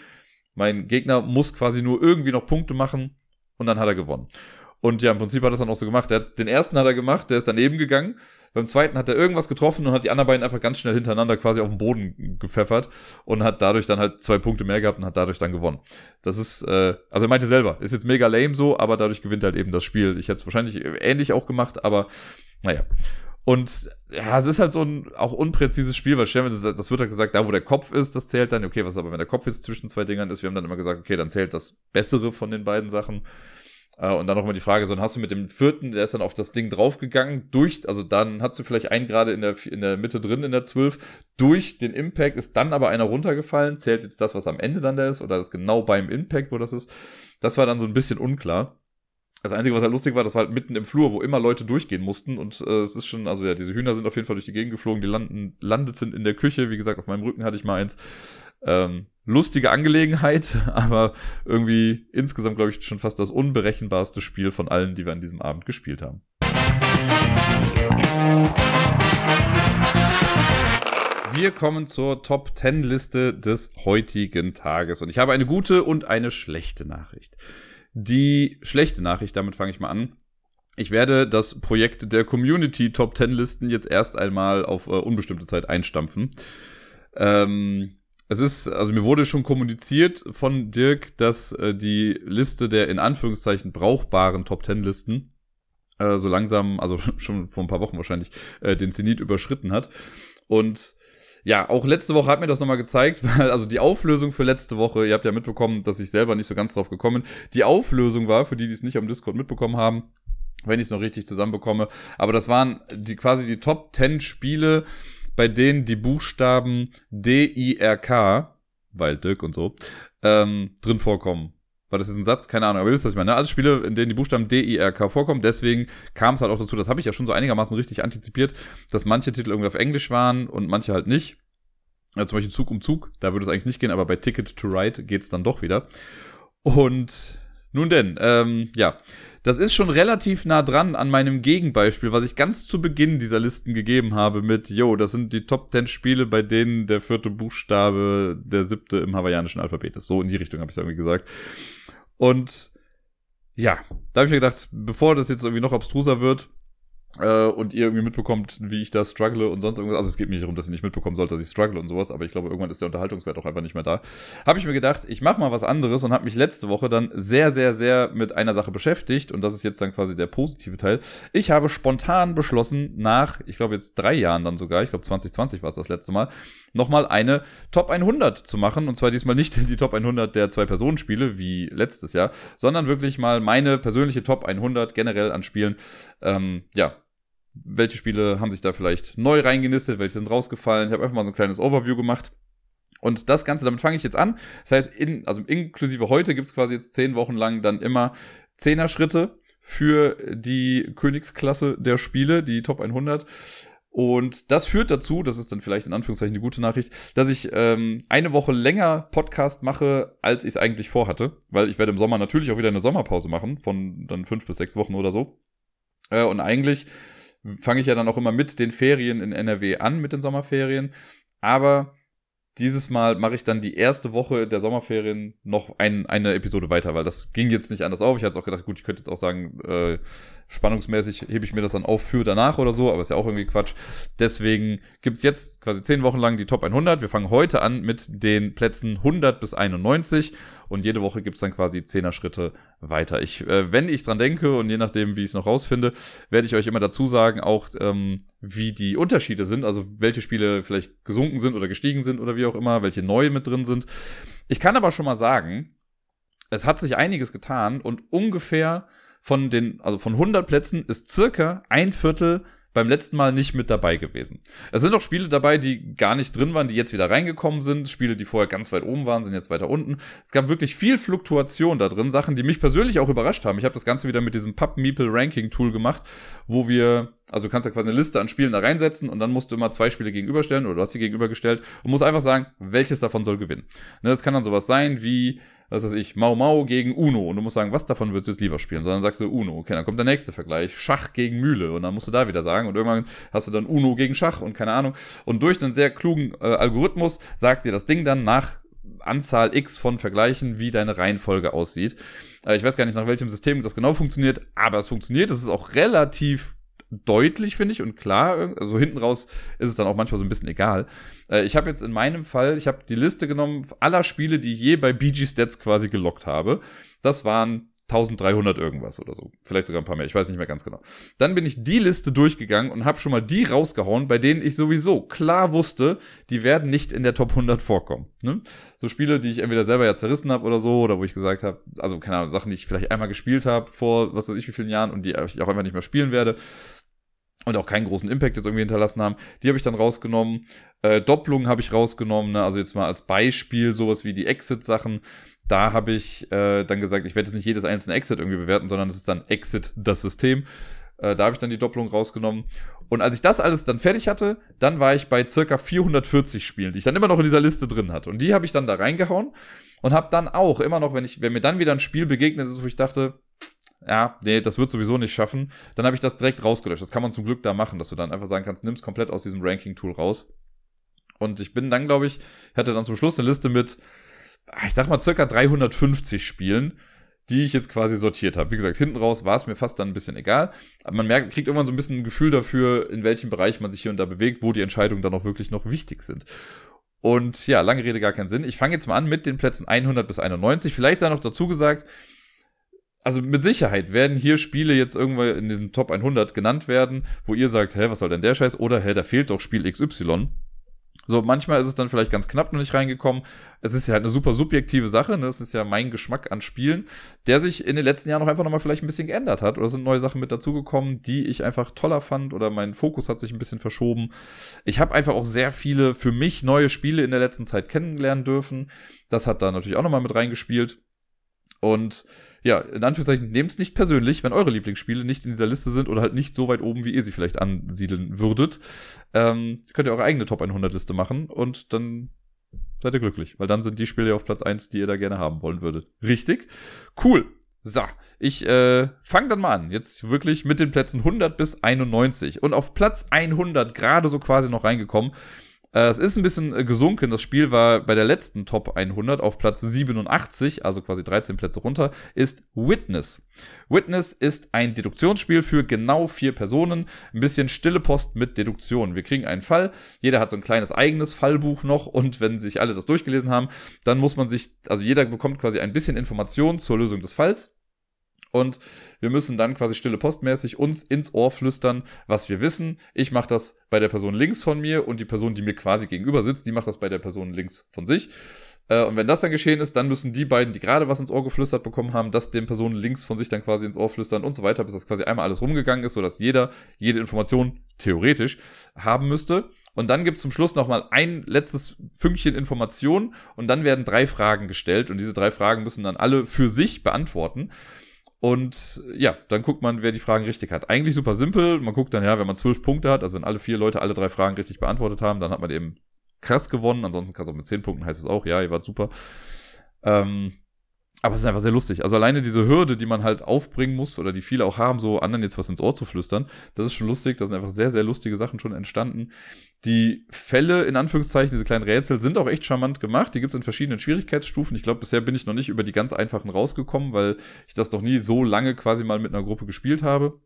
mein Gegner muss quasi nur irgendwie noch Punkte machen und dann hat er gewonnen. Und ja, im Prinzip hat er das dann auch so gemacht. Hat, den ersten hat er gemacht, der ist daneben gegangen. Beim zweiten hat er irgendwas getroffen und hat die anderen beiden einfach ganz schnell hintereinander quasi auf den Boden gepfeffert und hat dadurch dann halt zwei Punkte mehr gehabt und hat dadurch dann gewonnen. Das ist, äh, also er meinte selber, ist jetzt mega lame so, aber dadurch gewinnt halt eben das Spiel. Ich hätte es wahrscheinlich ähnlich auch gemacht, aber naja. Und ja, es ist halt so ein auch unpräzises Spiel, weil stellen wir, das wird halt gesagt, da wo der Kopf ist, das zählt dann. Okay, was aber, wenn der Kopf jetzt zwischen zwei Dingern ist, wir haben dann immer gesagt, okay, dann zählt das Bessere von den beiden Sachen. Äh, und dann noch mal die Frage, so, dann hast du mit dem vierten, der ist dann auf das Ding draufgegangen, durch, also dann hast du vielleicht einen gerade in der, in der Mitte drin, in der 12, durch den Impact ist dann aber einer runtergefallen, zählt jetzt das, was am Ende dann da ist, oder das genau beim Impact, wo das ist. Das war dann so ein bisschen unklar. Das Einzige, was halt lustig war, das war halt mitten im Flur, wo immer Leute durchgehen mussten. Und äh, es ist schon, also ja, diese Hühner sind auf jeden Fall durch die Gegend geflogen, die landen, landeten in der Küche. Wie gesagt, auf meinem Rücken hatte ich mal eins. Ähm, lustige Angelegenheit, aber irgendwie insgesamt, glaube ich, schon fast das unberechenbarste Spiel von allen, die wir an diesem Abend gespielt haben. Wir kommen zur Top 10 Liste des heutigen Tages und ich habe eine gute und eine schlechte Nachricht. Die schlechte Nachricht, damit fange ich mal an. Ich werde das Projekt der Community Top 10 Listen jetzt erst einmal auf äh, unbestimmte Zeit einstampfen. Ähm, es ist, also mir wurde schon kommuniziert von Dirk, dass äh, die Liste der in Anführungszeichen brauchbaren Top Ten Listen äh, so langsam, also schon vor ein paar Wochen wahrscheinlich, äh, den Zenit überschritten hat. Und ja, auch letzte Woche hat mir das nochmal gezeigt, weil also die Auflösung für letzte Woche, ihr habt ja mitbekommen, dass ich selber nicht so ganz drauf gekommen bin. Die Auflösung war, für die, die es nicht am Discord mitbekommen haben, wenn ich es noch richtig zusammenbekomme, aber das waren die quasi die Top 10 Spiele, bei denen die Buchstaben D, I, R, K, weil Dirk und so, ähm, drin vorkommen. War das jetzt ein Satz? Keine Ahnung, aber ihr wisst, was ich meine. Ne? Also Spiele, in denen die Buchstaben D, I, R, K vorkommen. Deswegen kam es halt auch dazu, das habe ich ja schon so einigermaßen richtig antizipiert, dass manche Titel irgendwie auf Englisch waren und manche halt nicht. Ja, zum Beispiel Zug um Zug, da würde es eigentlich nicht gehen, aber bei Ticket to Ride geht's dann doch wieder. Und nun denn, ähm, ja, das ist schon relativ nah dran an meinem Gegenbeispiel, was ich ganz zu Beginn dieser Listen gegeben habe mit, yo, das sind die Top 10 Spiele, bei denen der vierte Buchstabe der siebte im hawaiianischen Alphabet ist. So in die Richtung habe ich es irgendwie gesagt. Und ja, da habe ich mir gedacht, bevor das jetzt irgendwie noch abstruser wird, äh, und ihr irgendwie mitbekommt, wie ich da struggle und sonst irgendwas. Also es geht mir nicht darum, dass ihr nicht mitbekommen sollt, dass ich struggle und sowas, aber ich glaube, irgendwann ist der Unterhaltungswert auch einfach nicht mehr da. Habe ich mir gedacht, ich mache mal was anderes und habe mich letzte Woche dann sehr, sehr, sehr mit einer Sache beschäftigt und das ist jetzt dann quasi der positive Teil. Ich habe spontan beschlossen, nach, ich glaube jetzt drei Jahren dann sogar, ich glaube 2020 war es das letzte Mal, nochmal eine Top 100 zu machen. Und zwar diesmal nicht die Top 100 der Zwei-Personen-Spiele, wie letztes Jahr, sondern wirklich mal meine persönliche Top 100 generell an Spielen. Ähm, ja, welche Spiele haben sich da vielleicht neu reingenistet, welche sind rausgefallen. Ich habe einfach mal so ein kleines Overview gemacht. Und das Ganze, damit fange ich jetzt an. Das heißt, in, also inklusive heute gibt es quasi jetzt zehn Wochen lang dann immer Zehner-Schritte für die Königsklasse der Spiele, die Top 100. Und das führt dazu, das ist dann vielleicht in Anführungszeichen die gute Nachricht, dass ich ähm, eine Woche länger Podcast mache, als ich es eigentlich vorhatte. Weil ich werde im Sommer natürlich auch wieder eine Sommerpause machen, von dann fünf bis sechs Wochen oder so. Äh, und eigentlich fange ich ja dann auch immer mit den Ferien in NRW an, mit den Sommerferien. Aber dieses Mal mache ich dann die erste Woche der Sommerferien noch ein, eine Episode weiter, weil das ging jetzt nicht anders auf. Ich hatte auch gedacht, gut, ich könnte jetzt auch sagen, äh, spannungsmäßig hebe ich mir das dann auf für danach oder so, aber ist ja auch irgendwie Quatsch. Deswegen gibt's jetzt quasi zehn Wochen lang die Top 100. Wir fangen heute an mit den Plätzen 100 bis 91 und jede Woche gibt's dann quasi zehner Schritte weiter. Ich, äh, wenn ich dran denke und je nachdem, wie ich es noch rausfinde, werde ich euch immer dazu sagen, auch ähm, wie die Unterschiede sind, also welche Spiele vielleicht gesunken sind oder gestiegen sind oder wie auch immer, welche neu mit drin sind. Ich kann aber schon mal sagen, es hat sich einiges getan und ungefähr von den, also von 100 Plätzen ist circa ein Viertel beim letzten Mal nicht mit dabei gewesen. Es sind auch Spiele dabei, die gar nicht drin waren, die jetzt wieder reingekommen sind. Spiele, die vorher ganz weit oben waren, sind jetzt weiter unten. Es gab wirklich viel Fluktuation da drin. Sachen, die mich persönlich auch überrascht haben. Ich habe das Ganze wieder mit diesem Pub Meeple Ranking Tool gemacht, wo wir, also du kannst ja quasi eine Liste an Spielen da reinsetzen und dann musst du immer zwei Spiele gegenüberstellen oder du hast sie gegenübergestellt und musst einfach sagen, welches davon soll gewinnen. Ne, das kann dann sowas sein wie, was weiß ich, Mau Mau gegen Uno und du musst sagen, was davon würdest du jetzt lieber spielen? Sondern sagst du Uno. Okay, dann kommt der nächste Vergleich. Schach gegen Mühle und dann musst du da wieder sagen und irgendwann hast du dann Uno gegen Schach und keine Ahnung. Und durch einen sehr klugen äh, Algorithmus sagt dir das Ding dann nach Anzahl X von Vergleichen, wie deine Reihenfolge aussieht. Äh, ich weiß gar nicht, nach welchem System das genau funktioniert, aber es funktioniert. Es ist auch relativ deutlich, finde ich, und klar. Also hinten raus ist es dann auch manchmal so ein bisschen egal. Äh, ich habe jetzt in meinem Fall, ich habe die Liste genommen aller Spiele, die ich je bei BG Stats quasi gelockt habe. Das waren 1300 irgendwas oder so. Vielleicht sogar ein paar mehr, ich weiß nicht mehr ganz genau. Dann bin ich die Liste durchgegangen und habe schon mal die rausgehauen, bei denen ich sowieso klar wusste, die werden nicht in der Top 100 vorkommen. Ne? So Spiele, die ich entweder selber ja zerrissen habe oder so, oder wo ich gesagt habe, also keine Ahnung, Sachen, die ich vielleicht einmal gespielt habe vor was weiß ich wie vielen Jahren und die ich auch einfach nicht mehr spielen werde und auch keinen großen Impact jetzt irgendwie hinterlassen haben. Die habe ich dann rausgenommen. Äh, Doppelungen habe ich rausgenommen. Ne? Also jetzt mal als Beispiel sowas wie die Exit-Sachen. Da habe ich äh, dann gesagt, ich werde jetzt nicht jedes einzelne Exit irgendwie bewerten, sondern es ist dann Exit das System. Äh, da habe ich dann die Doppelung rausgenommen. Und als ich das alles dann fertig hatte, dann war ich bei circa 440 Spielen, die ich dann immer noch in dieser Liste drin hatte. Und die habe ich dann da reingehauen und habe dann auch immer noch, wenn ich, wenn mir dann wieder ein Spiel begegnet ist, wo ich dachte, ja, nee, das wird sowieso nicht schaffen. Dann habe ich das direkt rausgelöscht. Das kann man zum Glück da machen, dass du dann einfach sagen kannst, nimm's komplett aus diesem Ranking-Tool raus. Und ich bin dann, glaube ich, hatte dann zum Schluss eine Liste mit, ich sag mal, circa 350 Spielen, die ich jetzt quasi sortiert habe. Wie gesagt, hinten raus war es mir fast dann ein bisschen egal. Aber man merkt, kriegt irgendwann so ein bisschen ein Gefühl dafür, in welchem Bereich man sich hier und da bewegt, wo die Entscheidungen dann auch wirklich noch wichtig sind. Und ja, lange Rede, gar keinen Sinn. Ich fange jetzt mal an mit den Plätzen 100 bis 91. Vielleicht sei noch dazu gesagt, also mit Sicherheit werden hier Spiele jetzt irgendwann in den Top 100 genannt werden, wo ihr sagt, hä, was soll denn der Scheiß? Oder, hä, da fehlt doch Spiel XY. So, manchmal ist es dann vielleicht ganz knapp noch nicht reingekommen. Es ist ja halt eine super subjektive Sache, ne? Das ist ja mein Geschmack an Spielen, der sich in den letzten Jahren auch einfach nochmal vielleicht ein bisschen geändert hat. Oder sind neue Sachen mit dazugekommen, die ich einfach toller fand oder mein Fokus hat sich ein bisschen verschoben. Ich habe einfach auch sehr viele für mich neue Spiele in der letzten Zeit kennenlernen dürfen. Das hat da natürlich auch nochmal mit reingespielt. Und ja, in Anführungszeichen, nehmt es nicht persönlich, wenn eure Lieblingsspiele nicht in dieser Liste sind oder halt nicht so weit oben, wie ihr sie vielleicht ansiedeln würdet. Ähm, könnt ihr eure eigene Top 100 Liste machen und dann seid ihr glücklich, weil dann sind die Spiele auf Platz 1, die ihr da gerne haben wollen würdet. Richtig? Cool. So, ich äh, fange dann mal an. Jetzt wirklich mit den Plätzen 100 bis 91. Und auf Platz 100 gerade so quasi noch reingekommen es ist ein bisschen äh, gesunken. Das Spiel war bei der letzten Top 100 auf Platz 87, also quasi 13 Plätze runter, ist Witness. Witness ist ein Deduktionsspiel für genau vier Personen. Ein bisschen stille Post mit Deduktion. Wir kriegen einen Fall. Jeder hat so ein kleines eigenes Fallbuch noch und wenn sich alle das durchgelesen haben, dann muss man sich, also jeder bekommt quasi ein bisschen Information zur Lösung des Falls und wir müssen dann quasi stille postmäßig uns ins Ohr flüstern, was wir wissen. Ich mache das bei der Person links von mir und die Person, die mir quasi gegenüber sitzt, die macht das bei der Person links von sich. Äh, und wenn das dann geschehen ist, dann müssen die beiden, die gerade was ins Ohr geflüstert bekommen haben, das den Personen links von sich dann quasi ins Ohr flüstern und so weiter, bis das quasi einmal alles rumgegangen ist, sodass jeder jede Information theoretisch haben müsste. Und dann gibt es zum Schluss nochmal ein letztes Fünkchen Information und dann werden drei Fragen gestellt und diese drei Fragen müssen dann alle für sich beantworten. Und ja, dann guckt man, wer die Fragen richtig hat. Eigentlich super simpel. Man guckt dann, ja, wenn man zwölf Punkte hat, also wenn alle vier Leute alle drei Fragen richtig beantwortet haben, dann hat man eben krass gewonnen. Ansonsten kann es auch mit zehn Punkten heißt es auch, ja, ihr wart super. Ähm, aber es ist einfach sehr lustig. Also alleine diese Hürde, die man halt aufbringen muss oder die viele auch haben, so anderen jetzt was ins Ohr zu flüstern, das ist schon lustig. Da sind einfach sehr, sehr lustige Sachen schon entstanden. Die Fälle, in Anführungszeichen, diese kleinen Rätsel, sind auch echt charmant gemacht. Die gibt's in verschiedenen Schwierigkeitsstufen. Ich glaube, bisher bin ich noch nicht über die ganz einfachen rausgekommen, weil ich das noch nie so lange quasi mal mit einer Gruppe gespielt habe.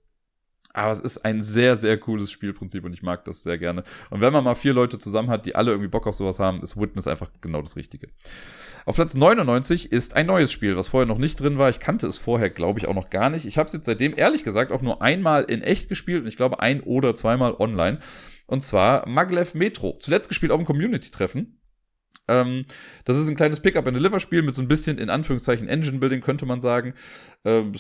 Aber es ist ein sehr, sehr cooles Spielprinzip und ich mag das sehr gerne. Und wenn man mal vier Leute zusammen hat, die alle irgendwie Bock auf sowas haben, ist Witness einfach genau das Richtige. Auf Platz 99 ist ein neues Spiel, was vorher noch nicht drin war. Ich kannte es vorher, glaube ich, auch noch gar nicht. Ich habe es jetzt seitdem, ehrlich gesagt, auch nur einmal in echt gespielt und ich glaube ein oder zweimal online. Und zwar Maglev Metro. Zuletzt gespielt auf dem Community-Treffen. Ähm, das ist ein kleines Pick-up-and-Deliver-Spiel mit so ein bisschen, in Anführungszeichen, Engine-Building, könnte man sagen. Ähm,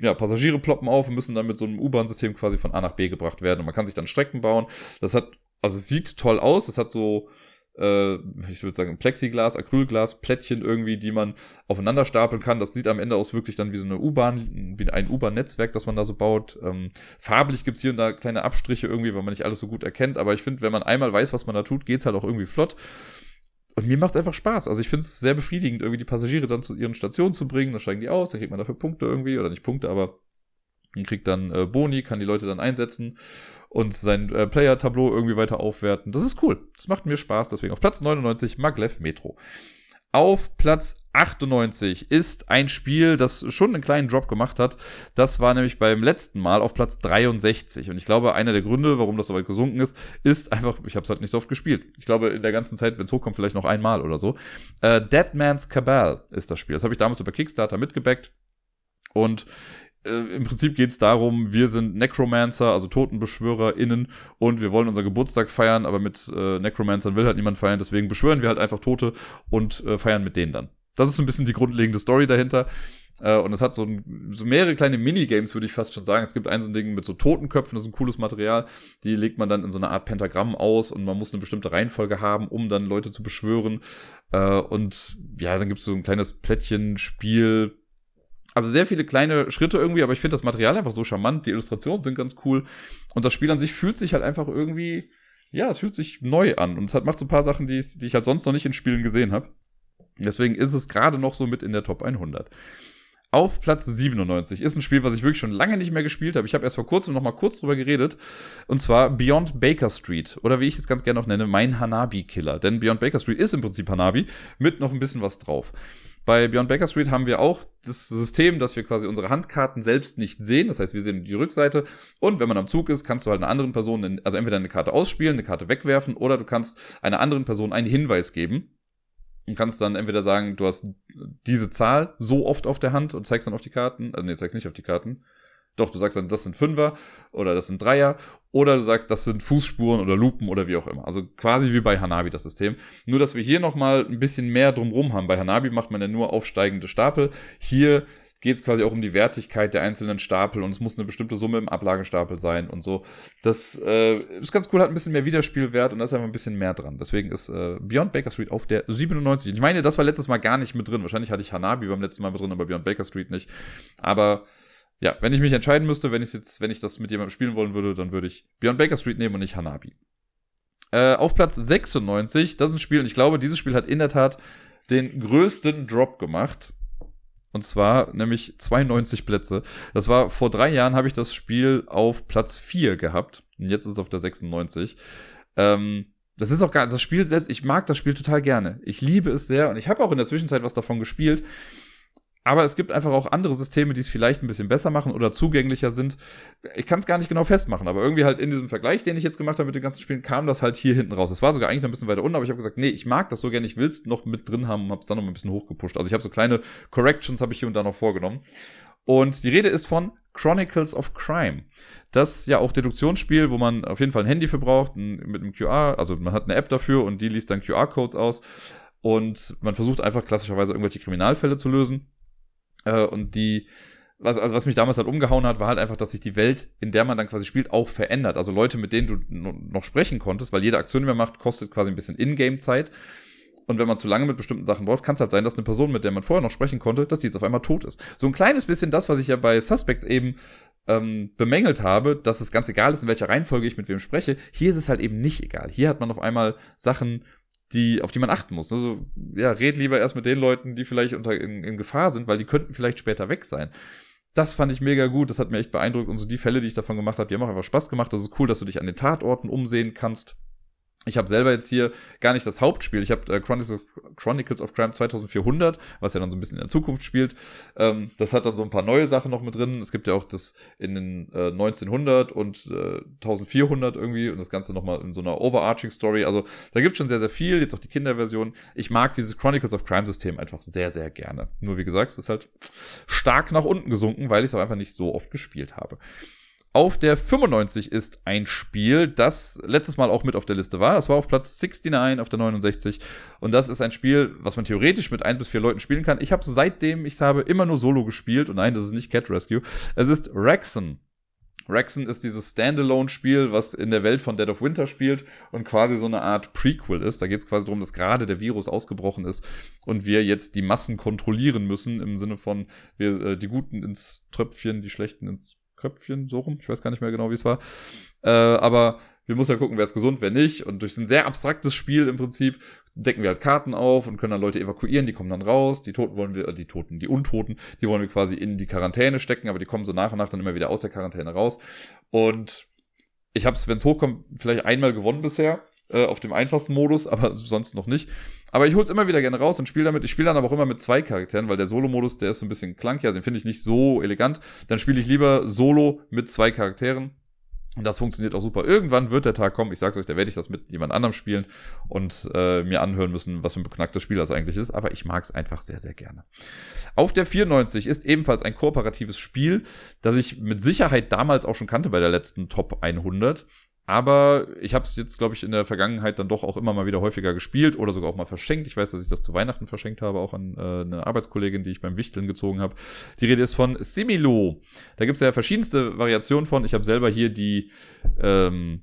ja, Passagiere ploppen auf und müssen dann mit so einem U-Bahn-System quasi von A nach B gebracht werden. Und man kann sich dann Strecken bauen. Das hat, also es sieht toll aus. Es hat so, äh, ich würde sagen, Plexiglas, Acrylglas, Plättchen irgendwie, die man aufeinander stapeln kann. Das sieht am Ende aus wirklich dann wie so eine U-Bahn, wie ein U-Bahn-Netzwerk, das man da so baut. Ähm, farblich gibt's hier und da kleine Abstriche irgendwie, weil man nicht alles so gut erkennt. Aber ich finde, wenn man einmal weiß, was man da tut, geht's halt auch irgendwie flott. Und mir macht es einfach Spaß. Also ich finde es sehr befriedigend, irgendwie die Passagiere dann zu ihren Stationen zu bringen. Dann steigen die aus, dann kriegt man dafür Punkte irgendwie. Oder nicht Punkte, aber man kriegt dann äh, Boni, kann die Leute dann einsetzen und sein äh, Player-Tableau irgendwie weiter aufwerten. Das ist cool. Das macht mir Spaß. Deswegen auf Platz 99 Maglev Metro. Auf Platz 98 ist ein Spiel, das schon einen kleinen Drop gemacht hat. Das war nämlich beim letzten Mal auf Platz 63. Und ich glaube, einer der Gründe, warum das so weit gesunken ist, ist einfach, ich habe es halt nicht so oft gespielt. Ich glaube, in der ganzen Zeit, wenn es hochkommt, vielleicht noch einmal oder so. Äh, Dead Man's Cabal ist das Spiel. Das habe ich damals über Kickstarter mitgebackt. Und im Prinzip geht es darum, wir sind Necromancer, also TotenbeschwörerInnen und wir wollen unseren Geburtstag feiern, aber mit äh, Necromancern will halt niemand feiern, deswegen beschwören wir halt einfach Tote und äh, feiern mit denen dann. Das ist so ein bisschen die grundlegende Story dahinter. Äh, und es hat so, ein, so mehrere kleine Minigames, würde ich fast schon sagen. Es gibt ein so ein Ding mit so Totenköpfen, das ist ein cooles Material. Die legt man dann in so eine Art Pentagramm aus und man muss eine bestimmte Reihenfolge haben, um dann Leute zu beschwören. Äh, und ja, dann gibt es so ein kleines Plättchenspiel, also sehr viele kleine Schritte irgendwie, aber ich finde das Material einfach so charmant. Die Illustrationen sind ganz cool. Und das Spiel an sich fühlt sich halt einfach irgendwie, ja, es fühlt sich neu an. Und es hat, macht so ein paar Sachen, die, die ich halt sonst noch nicht in Spielen gesehen habe. Deswegen ist es gerade noch so mit in der Top 100. Auf Platz 97 ist ein Spiel, was ich wirklich schon lange nicht mehr gespielt habe. Ich habe erst vor kurzem noch mal kurz drüber geredet. Und zwar Beyond Baker Street. Oder wie ich es ganz gerne noch nenne, mein Hanabi-Killer. Denn Beyond Baker Street ist im Prinzip Hanabi mit noch ein bisschen was drauf. Bei Beyond Baker Street haben wir auch das System, dass wir quasi unsere Handkarten selbst nicht sehen. Das heißt, wir sehen die Rückseite. Und wenn man am Zug ist, kannst du halt einer anderen Person, also entweder eine Karte ausspielen, eine Karte wegwerfen, oder du kannst einer anderen Person einen Hinweis geben. Und kannst dann entweder sagen, du hast diese Zahl so oft auf der Hand und zeigst dann auf die Karten. Also nee, zeigst nicht auf die Karten. Doch, du sagst dann, das sind Fünfer oder das sind Dreier oder du sagst, das sind Fußspuren oder Lupen oder wie auch immer. Also quasi wie bei Hanabi das System. Nur, dass wir hier nochmal ein bisschen mehr drumrum haben. Bei Hanabi macht man ja nur aufsteigende Stapel. Hier geht es quasi auch um die Wertigkeit der einzelnen Stapel und es muss eine bestimmte Summe im Ablagestapel sein und so. Das äh, ist ganz cool, hat ein bisschen mehr Wiederspielwert und da ist einfach ein bisschen mehr dran. Deswegen ist äh, Beyond Baker Street auf der 97. Ich meine, das war letztes Mal gar nicht mit drin. Wahrscheinlich hatte ich Hanabi beim letzten Mal mit drin, aber Beyond Baker Street nicht. Aber ja, wenn ich mich entscheiden müsste, wenn ich jetzt, wenn ich das mit jemandem spielen wollen würde, dann würde ich Beyond Baker Street nehmen und nicht Hanabi. Äh, auf Platz 96, das ist ein Spiel, und ich glaube, dieses Spiel hat in der Tat den größten Drop gemacht. Und zwar nämlich 92 Plätze. Das war vor drei Jahren habe ich das Spiel auf Platz 4 gehabt. Und jetzt ist es auf der 96. Ähm, das ist auch gar, das Spiel selbst, ich mag das Spiel total gerne. Ich liebe es sehr und ich habe auch in der Zwischenzeit was davon gespielt. Aber es gibt einfach auch andere Systeme, die es vielleicht ein bisschen besser machen oder zugänglicher sind. Ich kann es gar nicht genau festmachen, aber irgendwie halt in diesem Vergleich, den ich jetzt gemacht habe mit den ganzen Spielen, kam das halt hier hinten raus. Es war sogar eigentlich noch ein bisschen weiter unten, aber ich habe gesagt, nee, ich mag das so gerne, ich will es noch mit drin haben und habe es dann noch ein bisschen hochgepusht. Also ich habe so kleine Corrections habe ich hier und da noch vorgenommen. Und die Rede ist von Chronicles of Crime. Das ja auch Deduktionsspiel, wo man auf jeden Fall ein Handy für braucht, mit einem QR, also man hat eine App dafür und die liest dann QR-Codes aus. Und man versucht einfach klassischerweise irgendwelche Kriminalfälle zu lösen. Äh, und die, was, also was mich damals halt umgehauen hat, war halt einfach, dass sich die Welt, in der man dann quasi spielt, auch verändert. Also Leute, mit denen du noch sprechen konntest, weil jede Aktion, die man macht, kostet quasi ein bisschen Ingame-Zeit. Und wenn man zu lange mit bestimmten Sachen braucht, kann es halt sein, dass eine Person, mit der man vorher noch sprechen konnte, dass die jetzt auf einmal tot ist. So ein kleines bisschen das, was ich ja bei Suspects eben ähm, bemängelt habe, dass es ganz egal ist, in welcher Reihenfolge ich mit wem spreche. Hier ist es halt eben nicht egal. Hier hat man auf einmal Sachen, die, auf die man achten muss. Also, ja, red lieber erst mit den Leuten, die vielleicht unter, in, in Gefahr sind, weil die könnten vielleicht später weg sein. Das fand ich mega gut, das hat mir echt beeindruckt. Und so die Fälle, die ich davon gemacht habe, die haben auch einfach Spaß gemacht. Das ist cool, dass du dich an den Tatorten umsehen kannst. Ich habe selber jetzt hier gar nicht das Hauptspiel. Ich habe äh, Chronicles of Crime 2400, was ja dann so ein bisschen in der Zukunft spielt. Ähm, das hat dann so ein paar neue Sachen noch mit drin. Es gibt ja auch das in den äh, 1900 und äh, 1400 irgendwie und das Ganze nochmal in so einer Overarching Story. Also da gibt schon sehr, sehr viel. Jetzt auch die Kinderversion. Ich mag dieses Chronicles of Crime System einfach sehr, sehr gerne. Nur wie gesagt, es ist halt stark nach unten gesunken, weil ich es auch einfach nicht so oft gespielt habe. Auf der 95 ist ein Spiel, das letztes Mal auch mit auf der Liste war. Das war auf Platz 69 auf der 69. Und das ist ein Spiel, was man theoretisch mit ein bis vier Leuten spielen kann. Ich habe seitdem ich habe immer nur Solo gespielt. Und nein, das ist nicht Cat Rescue. Es ist Rexen. Rexen ist dieses Standalone-Spiel, was in der Welt von Dead of Winter spielt und quasi so eine Art Prequel ist. Da geht es quasi darum, dass gerade der Virus ausgebrochen ist und wir jetzt die Massen kontrollieren müssen, im Sinne von wir äh, die Guten ins Tröpfchen, die Schlechten ins Köpfchen, so rum. Ich weiß gar nicht mehr genau, wie es war. Äh, aber wir müssen ja gucken, wer ist gesund, wer nicht. Und durch ein sehr abstraktes Spiel im Prinzip decken wir halt Karten auf und können dann Leute evakuieren, die kommen dann raus. Die Toten wollen wir, äh, die Toten, die Untoten, die wollen wir quasi in die Quarantäne stecken, aber die kommen so nach und nach dann immer wieder aus der Quarantäne raus. Und ich habe es, wenn es hochkommt, vielleicht einmal gewonnen bisher äh, auf dem einfachsten Modus, aber sonst noch nicht. Aber ich hol's immer wieder gerne raus und spiele damit. Ich spiele dann aber auch immer mit zwei Charakteren, weil der Solo-Modus, der ist ein bisschen clunky, also den finde ich nicht so elegant. Dann spiele ich lieber Solo mit zwei Charakteren. Und das funktioniert auch super. Irgendwann wird der Tag kommen, ich sag's euch, da werde ich das mit jemand anderem spielen und äh, mir anhören müssen, was für ein beknacktes Spiel das eigentlich ist. Aber ich mag's einfach sehr, sehr gerne. Auf der 94 ist ebenfalls ein kooperatives Spiel, das ich mit Sicherheit damals auch schon kannte bei der letzten Top 100. Aber ich habe es jetzt, glaube ich, in der Vergangenheit dann doch auch immer mal wieder häufiger gespielt oder sogar auch mal verschenkt. Ich weiß, dass ich das zu Weihnachten verschenkt habe, auch an äh, eine Arbeitskollegin, die ich beim Wichteln gezogen habe. Die Rede ist von Similo. Da gibt es ja verschiedenste Variationen von. Ich habe selber hier die, ähm,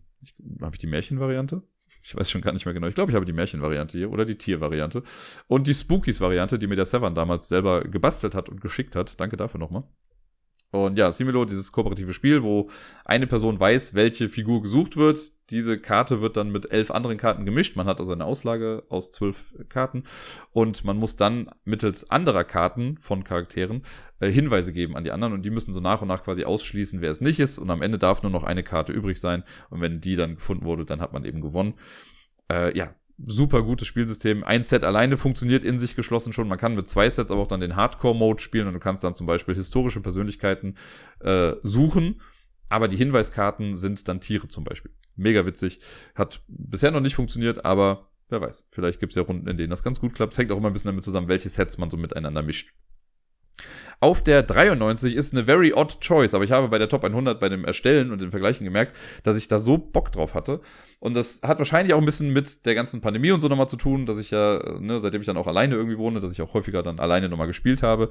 habe ich die Märchenvariante? Ich weiß schon gar nicht mehr genau. Ich glaube, ich habe die Märchenvariante hier oder die Tiervariante. Und die Spookies-Variante, die mir der Sevan damals selber gebastelt hat und geschickt hat. Danke dafür nochmal. Und ja, Similo, dieses kooperative Spiel, wo eine Person weiß, welche Figur gesucht wird. Diese Karte wird dann mit elf anderen Karten gemischt. Man hat also eine Auslage aus zwölf Karten. Und man muss dann mittels anderer Karten von Charakteren äh, Hinweise geben an die anderen. Und die müssen so nach und nach quasi ausschließen, wer es nicht ist. Und am Ende darf nur noch eine Karte übrig sein. Und wenn die dann gefunden wurde, dann hat man eben gewonnen. Äh, ja, super gutes Spielsystem. Ein Set alleine funktioniert in sich geschlossen schon. Man kann mit zwei Sets aber auch dann den Hardcore-Mode spielen und du kannst dann zum Beispiel historische Persönlichkeiten äh, suchen. Aber die Hinweiskarten sind dann Tiere zum Beispiel. Mega witzig. Hat bisher noch nicht funktioniert, aber wer weiß. Vielleicht gibt es ja Runden, in denen das ganz gut klappt. Es hängt auch immer ein bisschen damit zusammen, welche Sets man so miteinander mischt. Auf der 93 ist eine very odd choice, aber ich habe bei der Top 100 bei dem Erstellen und den Vergleichen gemerkt, dass ich da so Bock drauf hatte. Und das hat wahrscheinlich auch ein bisschen mit der ganzen Pandemie und so nochmal zu tun, dass ich ja, ne, seitdem ich dann auch alleine irgendwie wohne, dass ich auch häufiger dann alleine nochmal gespielt habe.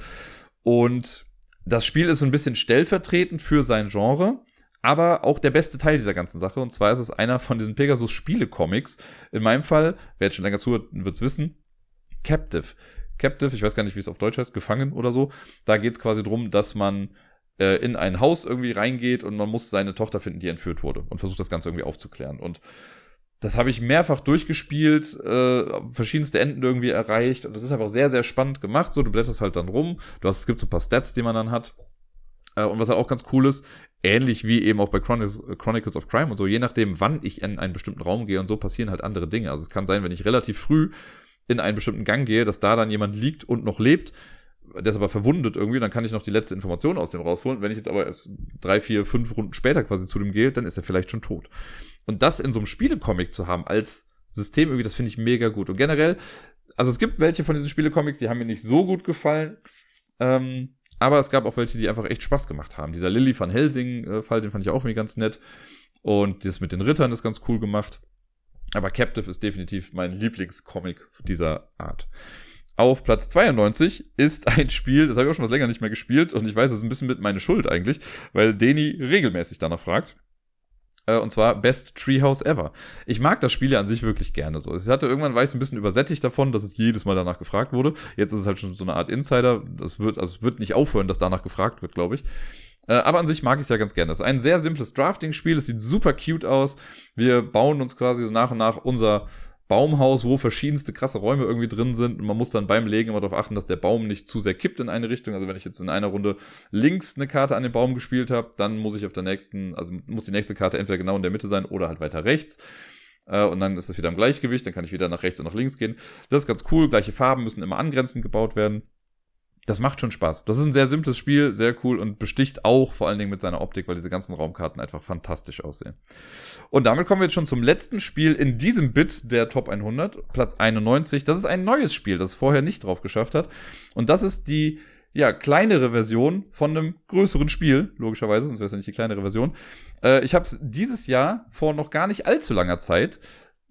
Und das Spiel ist so ein bisschen stellvertretend für sein Genre, aber auch der beste Teil dieser ganzen Sache. Und zwar ist es einer von diesen Pegasus-Spiele-Comics. In meinem Fall, wer jetzt schon länger zuhört, wird es wissen, Captive. Captive, ich weiß gar nicht, wie es auf Deutsch heißt, gefangen oder so. Da geht es quasi drum, dass man äh, in ein Haus irgendwie reingeht und man muss seine Tochter finden, die entführt wurde und versucht das Ganze irgendwie aufzuklären. Und das habe ich mehrfach durchgespielt, äh, verschiedenste Enden irgendwie erreicht und das ist einfach sehr, sehr spannend gemacht. So, du blätterst halt dann rum, du hast, es gibt so ein paar Stats, die man dann hat. Äh, und was halt auch ganz cool ist, ähnlich wie eben auch bei Chronicles of Crime und so, je nachdem, wann ich in einen bestimmten Raum gehe und so passieren halt andere Dinge. Also es kann sein, wenn ich relativ früh in einen bestimmten Gang gehe, dass da dann jemand liegt und noch lebt, der ist aber verwundet irgendwie, dann kann ich noch die letzte Information aus dem rausholen. Wenn ich jetzt aber erst drei, vier, fünf Runden später quasi zu dem gehe, dann ist er vielleicht schon tot. Und das in so einem Spielecomic zu haben als System irgendwie, das finde ich mega gut. Und generell, also es gibt welche von diesen Spielecomics, die haben mir nicht so gut gefallen. Ähm, aber es gab auch welche, die einfach echt Spaß gemacht haben. Dieser Lilly van Helsing-Fall, den fand ich auch irgendwie ganz nett. Und das mit den Rittern ist ganz cool gemacht. Aber Captive ist definitiv mein Lieblingscomic dieser Art. Auf Platz 92 ist ein Spiel, das habe ich auch schon was länger nicht mehr gespielt und ich weiß, das ist ein bisschen mit meine Schuld eigentlich, weil Deni regelmäßig danach fragt. Äh, und zwar Best Treehouse Ever. Ich mag das Spiel ja an sich wirklich gerne so. Ich hatte irgendwann war ich ein bisschen übersättigt davon, dass es jedes Mal danach gefragt wurde. Jetzt ist es halt schon so eine Art Insider. Das wird, also es wird nicht aufhören, dass danach gefragt wird, glaube ich. Äh, aber an sich mag ich es ja ganz gerne. Das ist ein sehr simples Drafting-Spiel. Es sieht super cute aus. Wir bauen uns quasi so nach und nach unser Baumhaus, wo verschiedenste krasse Räume irgendwie drin sind. Und man muss dann beim Legen immer darauf achten, dass der Baum nicht zu sehr kippt in eine Richtung. Also wenn ich jetzt in einer Runde links eine Karte an den Baum gespielt habe, dann muss ich auf der nächsten, also muss die nächste Karte entweder genau in der Mitte sein oder halt weiter rechts. Äh, und dann ist das wieder im Gleichgewicht, dann kann ich wieder nach rechts und nach links gehen. Das ist ganz cool. Gleiche Farben müssen immer angrenzend gebaut werden das macht schon Spaß. Das ist ein sehr simples Spiel, sehr cool und besticht auch vor allen Dingen mit seiner Optik, weil diese ganzen Raumkarten einfach fantastisch aussehen. Und damit kommen wir jetzt schon zum letzten Spiel in diesem Bit der Top 100, Platz 91. Das ist ein neues Spiel, das es vorher nicht drauf geschafft hat. Und das ist die ja, kleinere Version von einem größeren Spiel, logischerweise, sonst wäre es ja nicht die kleinere Version. Äh, ich habe es dieses Jahr vor noch gar nicht allzu langer Zeit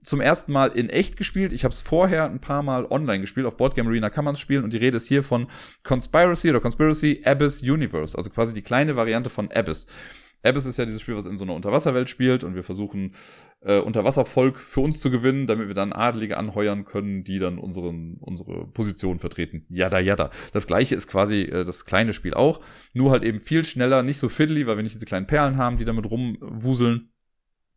zum ersten Mal in echt gespielt. Ich habe es vorher ein paar Mal online gespielt. Auf Boardgame Arena kann man es spielen. Und die Rede ist hier von Conspiracy oder Conspiracy Abyss Universe. Also quasi die kleine Variante von Abyss. Abyss ist ja dieses Spiel, was in so einer Unterwasserwelt spielt. Und wir versuchen, äh, Unterwasservolk für uns zu gewinnen, damit wir dann Adlige anheuern können, die dann unseren, unsere Position vertreten. Yada, yada. Das gleiche ist quasi äh, das kleine Spiel auch. Nur halt eben viel schneller, nicht so fiddly, weil wir nicht diese kleinen Perlen haben, die damit rumwuseln.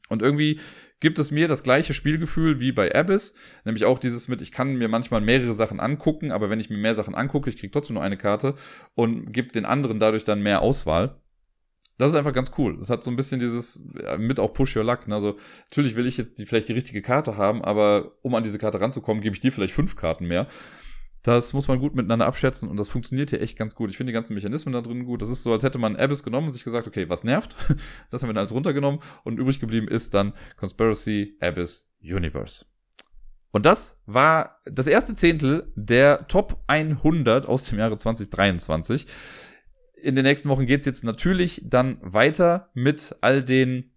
Und irgendwie gibt es mir das gleiche Spielgefühl wie bei Abyss, nämlich auch dieses mit, ich kann mir manchmal mehrere Sachen angucken, aber wenn ich mir mehr Sachen angucke, ich kriege trotzdem nur eine Karte und gebe den anderen dadurch dann mehr Auswahl. Das ist einfach ganz cool. Das hat so ein bisschen dieses, mit auch Push Your Luck. Ne? Also natürlich will ich jetzt die, vielleicht die richtige Karte haben, aber um an diese Karte ranzukommen, gebe ich dir vielleicht fünf Karten mehr. Das muss man gut miteinander abschätzen und das funktioniert hier echt ganz gut. Ich finde die ganzen Mechanismen da drin gut. Das ist so, als hätte man Abyss genommen und sich gesagt, okay, was nervt? Das haben wir dann alles runtergenommen und übrig geblieben ist dann Conspiracy Abyss Universe. Und das war das erste Zehntel der Top 100 aus dem Jahre 2023. In den nächsten Wochen geht's jetzt natürlich dann weiter mit all den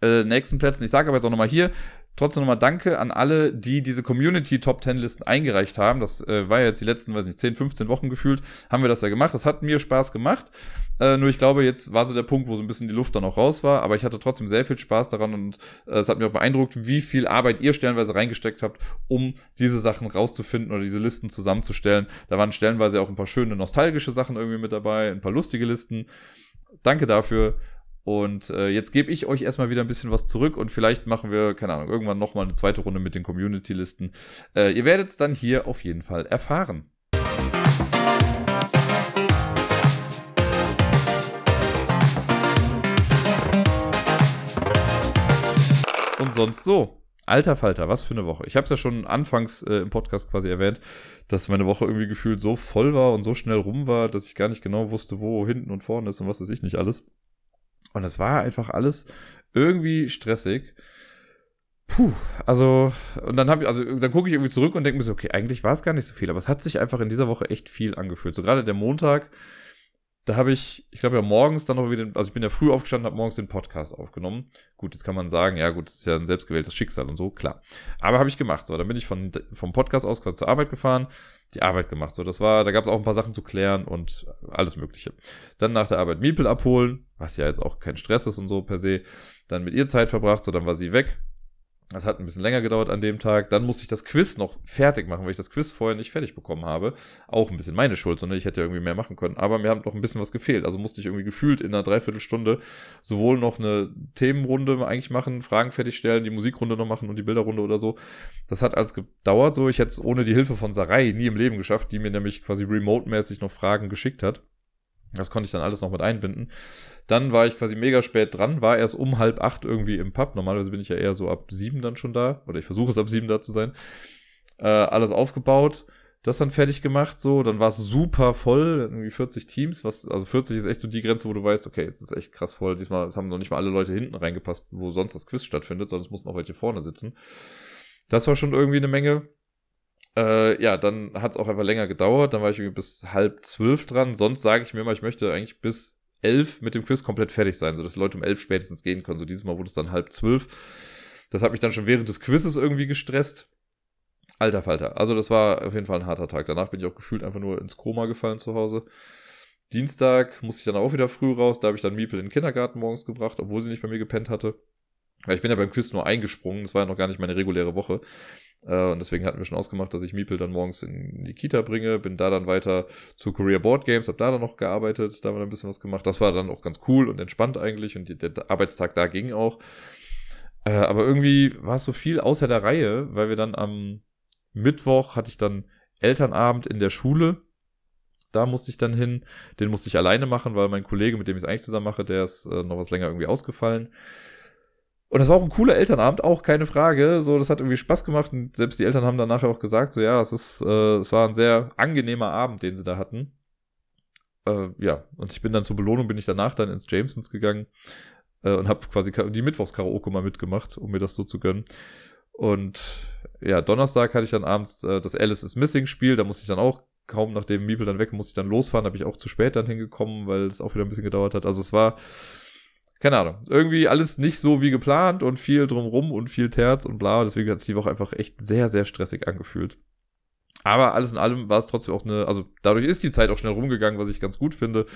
äh, nächsten Plätzen. Ich sage aber jetzt auch nochmal hier, Trotzdem nochmal Danke an alle, die diese Community Top 10 Listen eingereicht haben. Das äh, war ja jetzt die letzten, weiß nicht, 10, 15 Wochen gefühlt, haben wir das ja gemacht. Das hat mir Spaß gemacht. Äh, nur ich glaube, jetzt war so der Punkt, wo so ein bisschen die Luft dann auch raus war. Aber ich hatte trotzdem sehr viel Spaß daran und äh, es hat mir auch beeindruckt, wie viel Arbeit ihr stellenweise reingesteckt habt, um diese Sachen rauszufinden oder diese Listen zusammenzustellen. Da waren stellenweise auch ein paar schöne nostalgische Sachen irgendwie mit dabei, ein paar lustige Listen. Danke dafür. Und äh, jetzt gebe ich euch erstmal wieder ein bisschen was zurück und vielleicht machen wir, keine Ahnung, irgendwann nochmal eine zweite Runde mit den Community-Listen. Äh, ihr werdet es dann hier auf jeden Fall erfahren. Und sonst so. Alter Falter, was für eine Woche. Ich habe es ja schon anfangs äh, im Podcast quasi erwähnt, dass meine Woche irgendwie gefühlt so voll war und so schnell rum war, dass ich gar nicht genau wusste, wo hinten und vorne ist und was weiß ich nicht alles. Und es war einfach alles irgendwie stressig. Puh, also, und dann habe ich, also dann gucke ich irgendwie zurück und denke mir so, okay, eigentlich war es gar nicht so viel, aber es hat sich einfach in dieser Woche echt viel angefühlt. So gerade der Montag, da habe ich, ich glaube ja morgens dann noch wieder, also ich bin ja früh aufgestanden, habe morgens den Podcast aufgenommen. Gut, jetzt kann man sagen, ja gut, das ist ja ein selbstgewähltes Schicksal und so, klar. Aber habe ich gemacht. So, dann bin ich von, vom Podcast aus quasi zur Arbeit gefahren, die Arbeit gemacht. So, das war, da gab es auch ein paar Sachen zu klären und alles Mögliche. Dann nach der Arbeit Miepel abholen, was ja jetzt auch kein Stress ist und so per se. Dann mit ihr Zeit verbracht, so dann war sie weg. Das hat ein bisschen länger gedauert an dem Tag. Dann musste ich das Quiz noch fertig machen, weil ich das Quiz vorher nicht fertig bekommen habe. Auch ein bisschen meine Schuld, sondern ich hätte ja irgendwie mehr machen können. Aber mir hat noch ein bisschen was gefehlt. Also musste ich irgendwie gefühlt in einer Dreiviertelstunde sowohl noch eine Themenrunde eigentlich machen, Fragen fertigstellen, die Musikrunde noch machen und die Bilderrunde oder so. Das hat alles gedauert so. Ich hätte es ohne die Hilfe von Sarai nie im Leben geschafft, die mir nämlich quasi remote-mäßig noch Fragen geschickt hat. Das konnte ich dann alles noch mit einbinden. Dann war ich quasi mega spät dran, war erst um halb acht irgendwie im Pub. Normalerweise bin ich ja eher so ab sieben dann schon da. Oder ich versuche es ab sieben da zu sein. Äh, alles aufgebaut, das dann fertig gemacht, so. Dann war es super voll, irgendwie 40 Teams. Was, also 40 ist echt so die Grenze, wo du weißt, okay, es ist echt krass voll. Diesmal, es haben noch nicht mal alle Leute hinten reingepasst, wo sonst das Quiz stattfindet, sondern es mussten auch welche vorne sitzen. Das war schon irgendwie eine Menge. Äh, ja, dann hat es auch einfach länger gedauert. Dann war ich irgendwie bis halb zwölf dran. Sonst sage ich mir immer, ich möchte eigentlich bis elf mit dem Quiz komplett fertig sein, sodass die Leute um elf spätestens gehen können. So dieses Mal wurde es dann halb zwölf. Das hat mich dann schon während des Quizzes irgendwie gestresst. Alter Falter. Also das war auf jeden Fall ein harter Tag. Danach bin ich auch gefühlt einfach nur ins Koma gefallen zu Hause. Dienstag musste ich dann auch wieder früh raus. Da habe ich dann Miepel in den Kindergarten morgens gebracht, obwohl sie nicht bei mir gepennt hatte. Weil ich bin ja beim Quiz nur eingesprungen. Das war ja noch gar nicht meine reguläre Woche. Äh, und deswegen hatten wir schon ausgemacht, dass ich Miepel dann morgens in die Kita bringe, bin da dann weiter zu Korea Board Games, habe da dann noch gearbeitet, da haben wir ein bisschen was gemacht. Das war dann auch ganz cool und entspannt eigentlich und der Arbeitstag da ging auch. Äh, aber irgendwie war es so viel außer der Reihe, weil wir dann am Mittwoch hatte ich dann Elternabend in der Schule. Da musste ich dann hin. Den musste ich alleine machen, weil mein Kollege, mit dem ich es eigentlich zusammen mache, der ist äh, noch was länger irgendwie ausgefallen. Und das war auch ein cooler Elternabend, auch keine Frage. So, das hat irgendwie Spaß gemacht. Und selbst die Eltern haben dann nachher auch gesagt, so ja, es ist, äh, es war ein sehr angenehmer Abend, den sie da hatten. Äh, ja, und ich bin dann zur Belohnung, bin ich danach dann ins Jamesons gegangen äh, und habe quasi die Mittwochskaraoke mal mitgemacht, um mir das so zu gönnen. Und ja, Donnerstag hatte ich dann abends äh, das Alice is Missing Spiel, da musste ich dann auch kaum nachdem Miepel dann weg, musste ich dann losfahren, da bin ich auch zu spät dann hingekommen, weil es auch wieder ein bisschen gedauert hat. Also es war, keine Ahnung, irgendwie alles nicht so wie geplant und viel drumrum und viel Terz und bla. Deswegen hat es die Woche einfach echt sehr, sehr stressig angefühlt. Aber alles in allem war es trotzdem auch eine, also dadurch ist die Zeit auch schnell rumgegangen, was ich ganz gut finde,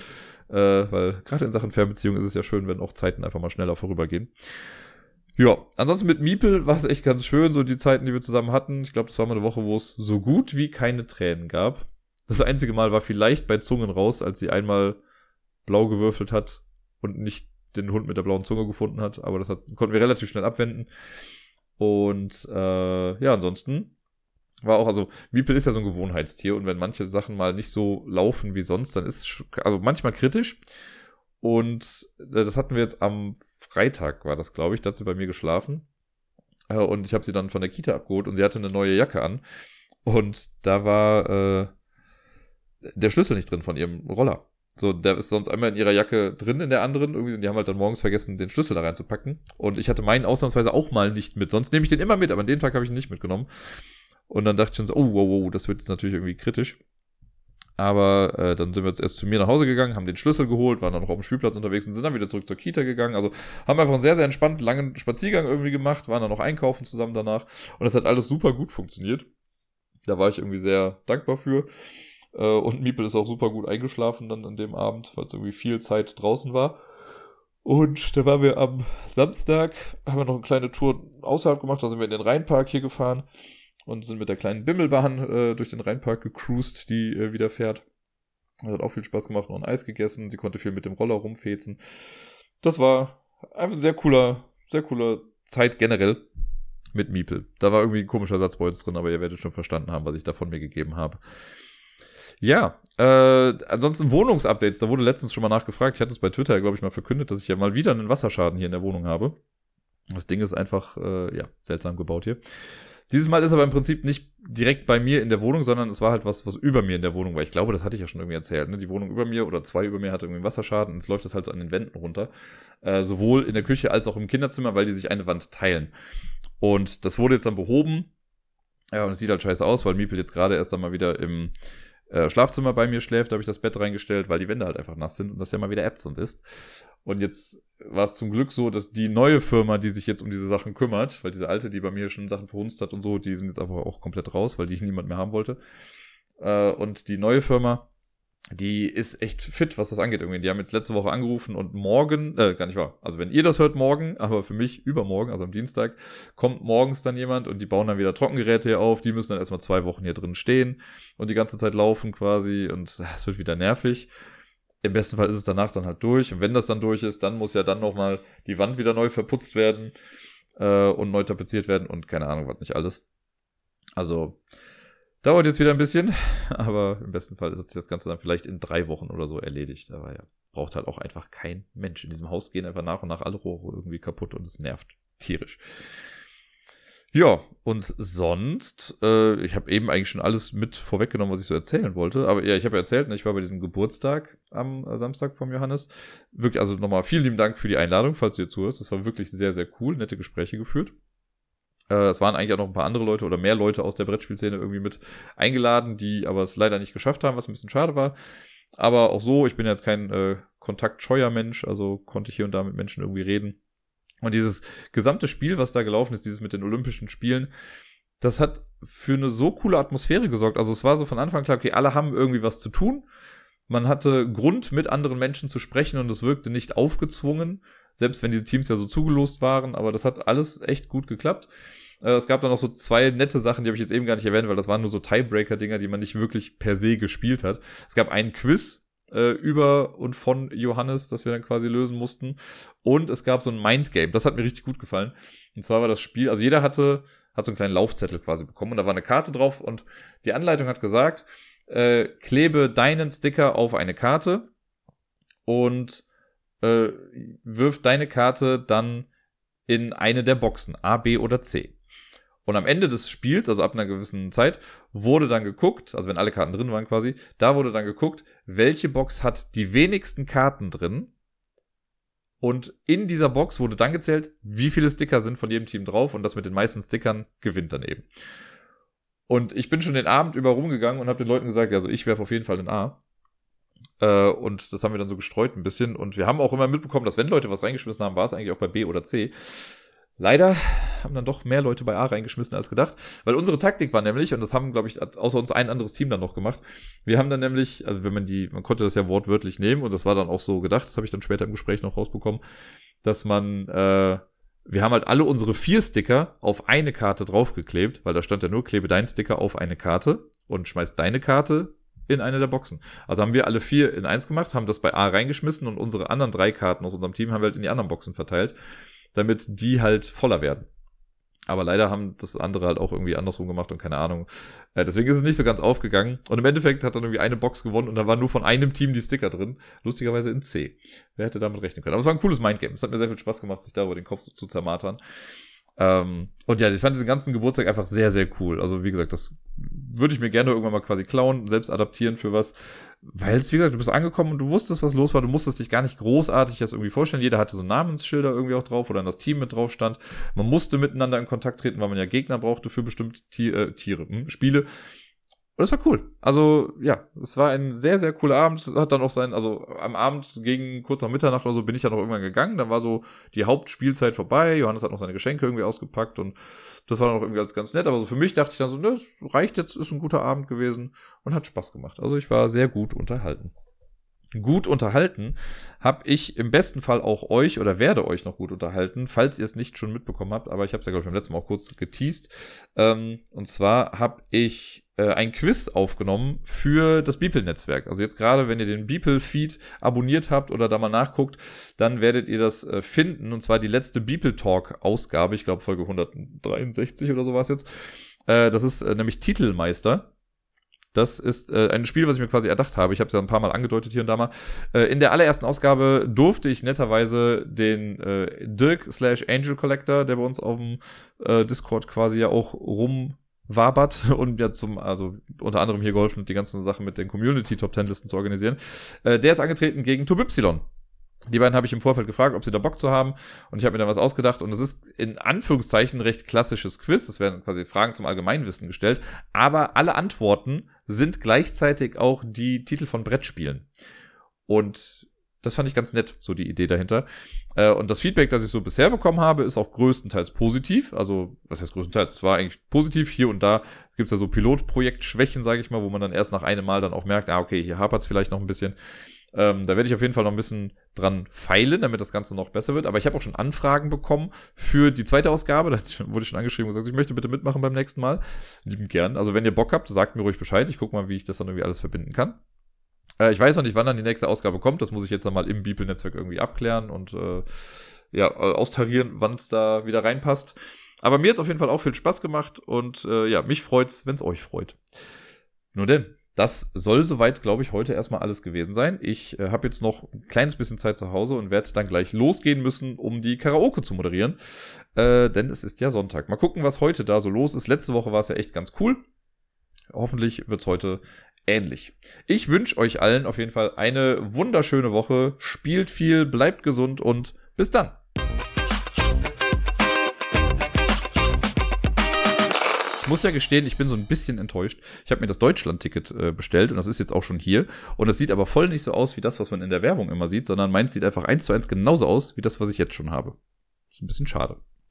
äh, weil gerade in Sachen Fernbeziehung ist es ja schön, wenn auch Zeiten einfach mal schneller vorübergehen. Ja, ansonsten mit Miepel war es echt ganz schön, so die Zeiten, die wir zusammen hatten. Ich glaube, das war mal eine Woche, wo es so gut wie keine Tränen gab. Das einzige Mal war vielleicht bei Zungen raus, als sie einmal blau gewürfelt hat und nicht den Hund mit der blauen Zunge gefunden hat, aber das hat, konnten wir relativ schnell abwenden. Und äh, ja, ansonsten war auch, also Miepel ist ja so ein Gewohnheitstier und wenn manche Sachen mal nicht so laufen wie sonst, dann ist es also manchmal kritisch. Und äh, das hatten wir jetzt am Freitag, war das, glaube ich, da hat sie bei mir geschlafen. Äh, und ich habe sie dann von der Kita abgeholt und sie hatte eine neue Jacke an. Und da war äh, der Schlüssel nicht drin von ihrem Roller. So, der ist sonst einmal in ihrer Jacke drin in der anderen. Irgendwie, die haben halt dann morgens vergessen, den Schlüssel da reinzupacken. Und ich hatte meinen ausnahmsweise auch mal nicht mit. Sonst nehme ich den immer mit, aber an dem Tag habe ich ihn nicht mitgenommen. Und dann dachte ich schon so, oh, wow, wow, das wird jetzt natürlich irgendwie kritisch. Aber äh, dann sind wir jetzt erst zu mir nach Hause gegangen, haben den Schlüssel geholt, waren dann noch auf dem Spielplatz unterwegs und sind dann wieder zurück zur Kita gegangen. Also haben einfach einen sehr, sehr entspannten, langen Spaziergang irgendwie gemacht, waren dann noch einkaufen zusammen danach. Und das hat alles super gut funktioniert. Da war ich irgendwie sehr dankbar für. Äh, und Miepel ist auch super gut eingeschlafen dann an dem Abend, weil es irgendwie viel Zeit draußen war. Und da waren wir am Samstag, haben wir noch eine kleine Tour außerhalb gemacht, da sind wir in den Rheinpark hier gefahren und sind mit der kleinen Bimmelbahn äh, durch den Rheinpark gecruised, die äh, wieder fährt. Hat auch viel Spaß gemacht, noch ein Eis gegessen, sie konnte viel mit dem Roller rumfezen. Das war einfach sehr cooler, sehr cooler Zeit generell mit Miepel. Da war irgendwie ein komischer Satz bei uns drin, aber ihr werdet schon verstanden haben, was ich da von mir gegeben habe. Ja, äh, ansonsten Wohnungsupdates. Da wurde letztens schon mal nachgefragt. Ich hatte es bei Twitter, glaube ich, mal verkündet, dass ich ja mal wieder einen Wasserschaden hier in der Wohnung habe. Das Ding ist einfach, äh, ja, seltsam gebaut hier. Dieses Mal ist aber im Prinzip nicht direkt bei mir in der Wohnung, sondern es war halt was, was über mir in der Wohnung war. Ich glaube, das hatte ich ja schon irgendwie erzählt. Ne? Die Wohnung über mir oder zwei über mir hatte irgendwie einen Wasserschaden es läuft das halt so an den Wänden runter. Äh, sowohl in der Küche als auch im Kinderzimmer, weil die sich eine Wand teilen. Und das wurde jetzt dann behoben. Ja, und es sieht halt scheiße aus, weil Miepel jetzt gerade erst einmal wieder im äh, Schlafzimmer bei mir schläft, habe ich das Bett reingestellt, weil die Wände halt einfach nass sind und das ja mal wieder ätzend ist. Und jetzt war es zum Glück so, dass die neue Firma, die sich jetzt um diese Sachen kümmert, weil diese alte, die bei mir schon Sachen verhunzt hat und so, die sind jetzt einfach auch komplett raus, weil die niemand mehr haben wollte. Äh, und die neue Firma, die ist echt fit, was das angeht irgendwie. Die haben jetzt letzte Woche angerufen und morgen, äh, gar nicht wahr. Also wenn ihr das hört morgen, aber für mich übermorgen, also am Dienstag, kommt morgens dann jemand und die bauen dann wieder Trockengeräte hier auf. Die müssen dann erstmal zwei Wochen hier drin stehen und die ganze Zeit laufen quasi und es wird wieder nervig. Im besten Fall ist es danach dann halt durch und wenn das dann durch ist, dann muss ja dann nochmal die Wand wieder neu verputzt werden äh, und neu tapeziert werden und keine Ahnung, was nicht alles. Also, Dauert jetzt wieder ein bisschen, aber im besten Fall hat sich das Ganze dann vielleicht in drei Wochen oder so erledigt. Aber ja, braucht halt auch einfach kein Mensch. In diesem Haus gehen einfach nach und nach alle Rohre irgendwie kaputt und es nervt tierisch. Ja, und sonst, äh, ich habe eben eigentlich schon alles mit vorweggenommen, was ich so erzählen wollte. Aber ja, ich habe ja erzählt, ne, ich war bei diesem Geburtstag am äh, Samstag vom Johannes. Wirklich, also nochmal vielen lieben Dank für die Einladung, falls du hier zuhörst. Das war wirklich sehr, sehr cool, nette Gespräche geführt. Äh, es waren eigentlich auch noch ein paar andere Leute oder mehr Leute aus der Brettspielszene irgendwie mit eingeladen, die aber es leider nicht geschafft haben, was ein bisschen schade war. Aber auch so, ich bin jetzt kein äh, kontaktscheuer Mensch, also konnte ich hier und da mit Menschen irgendwie reden. Und dieses gesamte Spiel, was da gelaufen ist, dieses mit den Olympischen Spielen, das hat für eine so coole Atmosphäre gesorgt. Also es war so von Anfang klar, okay, alle haben irgendwie was zu tun. Man hatte Grund, mit anderen Menschen zu sprechen und es wirkte nicht aufgezwungen, selbst wenn diese Teams ja so zugelost waren, aber das hat alles echt gut geklappt. Äh, es gab dann noch so zwei nette Sachen, die habe ich jetzt eben gar nicht erwähnt, weil das waren nur so Tiebreaker-Dinger, die man nicht wirklich per se gespielt hat. Es gab einen Quiz, äh, über und von Johannes, das wir dann quasi lösen mussten. Und es gab so ein Mindgame, das hat mir richtig gut gefallen. Und zwar war das Spiel, also jeder hatte, hat so einen kleinen Laufzettel quasi bekommen und da war eine Karte drauf und die Anleitung hat gesagt, äh, klebe deinen Sticker auf eine Karte und äh, wirf deine Karte dann in eine der Boxen, A, B oder C. Und am Ende des Spiels, also ab einer gewissen Zeit, wurde dann geguckt, also wenn alle Karten drin waren quasi, da wurde dann geguckt, welche Box hat die wenigsten Karten drin. Und in dieser Box wurde dann gezählt, wie viele Sticker sind von jedem Team drauf und das mit den meisten Stickern gewinnt dann eben. Und ich bin schon den Abend über rumgegangen und habe den Leuten gesagt, also ich werfe auf jeden Fall ein A. Äh, und das haben wir dann so gestreut ein bisschen. Und wir haben auch immer mitbekommen, dass wenn Leute was reingeschmissen haben, war es eigentlich auch bei B oder C. Leider haben dann doch mehr Leute bei A reingeschmissen als gedacht, weil unsere Taktik war nämlich, und das haben, glaube ich, außer uns ein anderes Team dann noch gemacht, wir haben dann nämlich, also wenn man die, man konnte das ja wortwörtlich nehmen und das war dann auch so gedacht, das habe ich dann später im Gespräch noch rausbekommen, dass man, äh, wir haben halt alle unsere vier Sticker auf eine Karte draufgeklebt, weil da stand ja nur, klebe deinen Sticker auf eine Karte und schmeiß deine Karte in eine der Boxen. Also haben wir alle vier in eins gemacht, haben das bei A reingeschmissen und unsere anderen drei Karten aus unserem Team haben wir halt in die anderen Boxen verteilt damit die halt voller werden. Aber leider haben das andere halt auch irgendwie andersrum gemacht und keine Ahnung. Äh, deswegen ist es nicht so ganz aufgegangen. Und im Endeffekt hat dann irgendwie eine Box gewonnen und da war nur von einem Team die Sticker drin. Lustigerweise in C. Wer hätte damit rechnen können? Aber es war ein cooles Mindgame. Es hat mir sehr viel Spaß gemacht, sich da über den Kopf zu zermatern. Ähm, und ja, ich fand diesen ganzen Geburtstag einfach sehr, sehr cool. Also wie gesagt, das würde ich mir gerne irgendwann mal quasi klauen, selbst adaptieren für was. Weil es, wie gesagt, du bist angekommen und du wusstest, was los war. Du musstest dich gar nicht großartig das irgendwie vorstellen. Jeder hatte so Namensschilder irgendwie auch drauf, wo dann das Team mit drauf stand. Man musste miteinander in Kontakt treten, weil man ja Gegner brauchte für bestimmte Tier, äh, Tiere, hm, Spiele. Und das war cool. Also, ja, es war ein sehr, sehr cooler Abend. Es hat dann auch sein, also am Abend gegen kurz nach Mitternacht oder so bin ich ja noch irgendwann gegangen. Dann war so die Hauptspielzeit vorbei. Johannes hat noch seine Geschenke irgendwie ausgepackt und das war dann auch irgendwie ganz, ganz nett. Aber so für mich dachte ich dann so, ne, reicht jetzt, ist ein guter Abend gewesen und hat Spaß gemacht. Also ich war sehr gut unterhalten gut unterhalten, habe ich im besten Fall auch euch oder werde euch noch gut unterhalten, falls ihr es nicht schon mitbekommen habt, aber ich habe es ja, glaube ich, beim letzten Mal auch kurz geteased. Ähm, und zwar habe ich äh, ein Quiz aufgenommen für das Beeple-Netzwerk. Also jetzt gerade, wenn ihr den Beeple-Feed abonniert habt oder da mal nachguckt, dann werdet ihr das äh, finden. Und zwar die letzte Beeple-Talk-Ausgabe, ich glaube Folge 163 oder so war es jetzt. Äh, das ist äh, nämlich Titelmeister. Das ist ein Spiel, was ich mir quasi erdacht habe. Ich habe es ja ein paar Mal angedeutet hier und da mal. In der allerersten Ausgabe durfte ich netterweise den Dirk slash Angel Collector, der bei uns auf dem Discord quasi ja auch rumwabert und ja zum, also unter anderem hier geholfen die ganzen Sachen mit den Community Top Ten Listen zu organisieren. Äh, der ist angetreten gegen Tubypsilon. Die beiden habe ich im Vorfeld gefragt, ob sie da Bock zu haben. Und ich habe mir da was ausgedacht. Und es ist in Anführungszeichen recht klassisches Quiz. Es werden quasi Fragen zum Allgemeinwissen gestellt. Aber alle Antworten sind gleichzeitig auch die Titel von Brettspielen. Und das fand ich ganz nett, so die Idee dahinter. Äh, und das Feedback, das ich so bisher bekommen habe, ist auch größtenteils positiv. Also, was heißt größtenteils? Es war eigentlich positiv. Hier und da gibt es ja so Pilotprojektschwächen, sage ich mal, wo man dann erst nach einem Mal dann auch merkt, ah, okay, hier hapert es vielleicht noch ein bisschen. Ähm, da werde ich auf jeden Fall noch ein bisschen dran feilen, damit das Ganze noch besser wird. Aber ich habe auch schon Anfragen bekommen für die zweite Ausgabe. Da wurde ich schon angeschrieben und gesagt, ich möchte bitte mitmachen beim nächsten Mal. Lieben gern. Also wenn ihr Bock habt, sagt mir ruhig Bescheid. Ich gucke mal, wie ich das dann irgendwie alles verbinden kann. Äh, ich weiß noch nicht, wann dann die nächste Ausgabe kommt. Das muss ich jetzt dann mal im Beeple-Netzwerk irgendwie abklären und äh, ja, austarieren, wann es da wieder reinpasst. Aber mir hat es auf jeden Fall auch viel Spaß gemacht und äh, ja, mich freut's, wenn es euch freut. Nur denn, das soll soweit, glaube ich, heute erstmal alles gewesen sein. Ich äh, habe jetzt noch ein kleines bisschen Zeit zu Hause und werde dann gleich losgehen müssen, um die Karaoke zu moderieren. Äh, denn es ist ja Sonntag. Mal gucken, was heute da so los ist. Letzte Woche war es ja echt ganz cool. Hoffentlich wird's heute ähnlich. Ich wünsche euch allen auf jeden Fall eine wunderschöne Woche. Spielt viel, bleibt gesund und bis dann. Ich muss ja gestehen, ich bin so ein bisschen enttäuscht. Ich habe mir das Deutschland-Ticket äh, bestellt und das ist jetzt auch schon hier. Und es sieht aber voll nicht so aus wie das, was man in der Werbung immer sieht, sondern meins sieht einfach eins zu eins genauso aus wie das, was ich jetzt schon habe. Ist ein bisschen schade.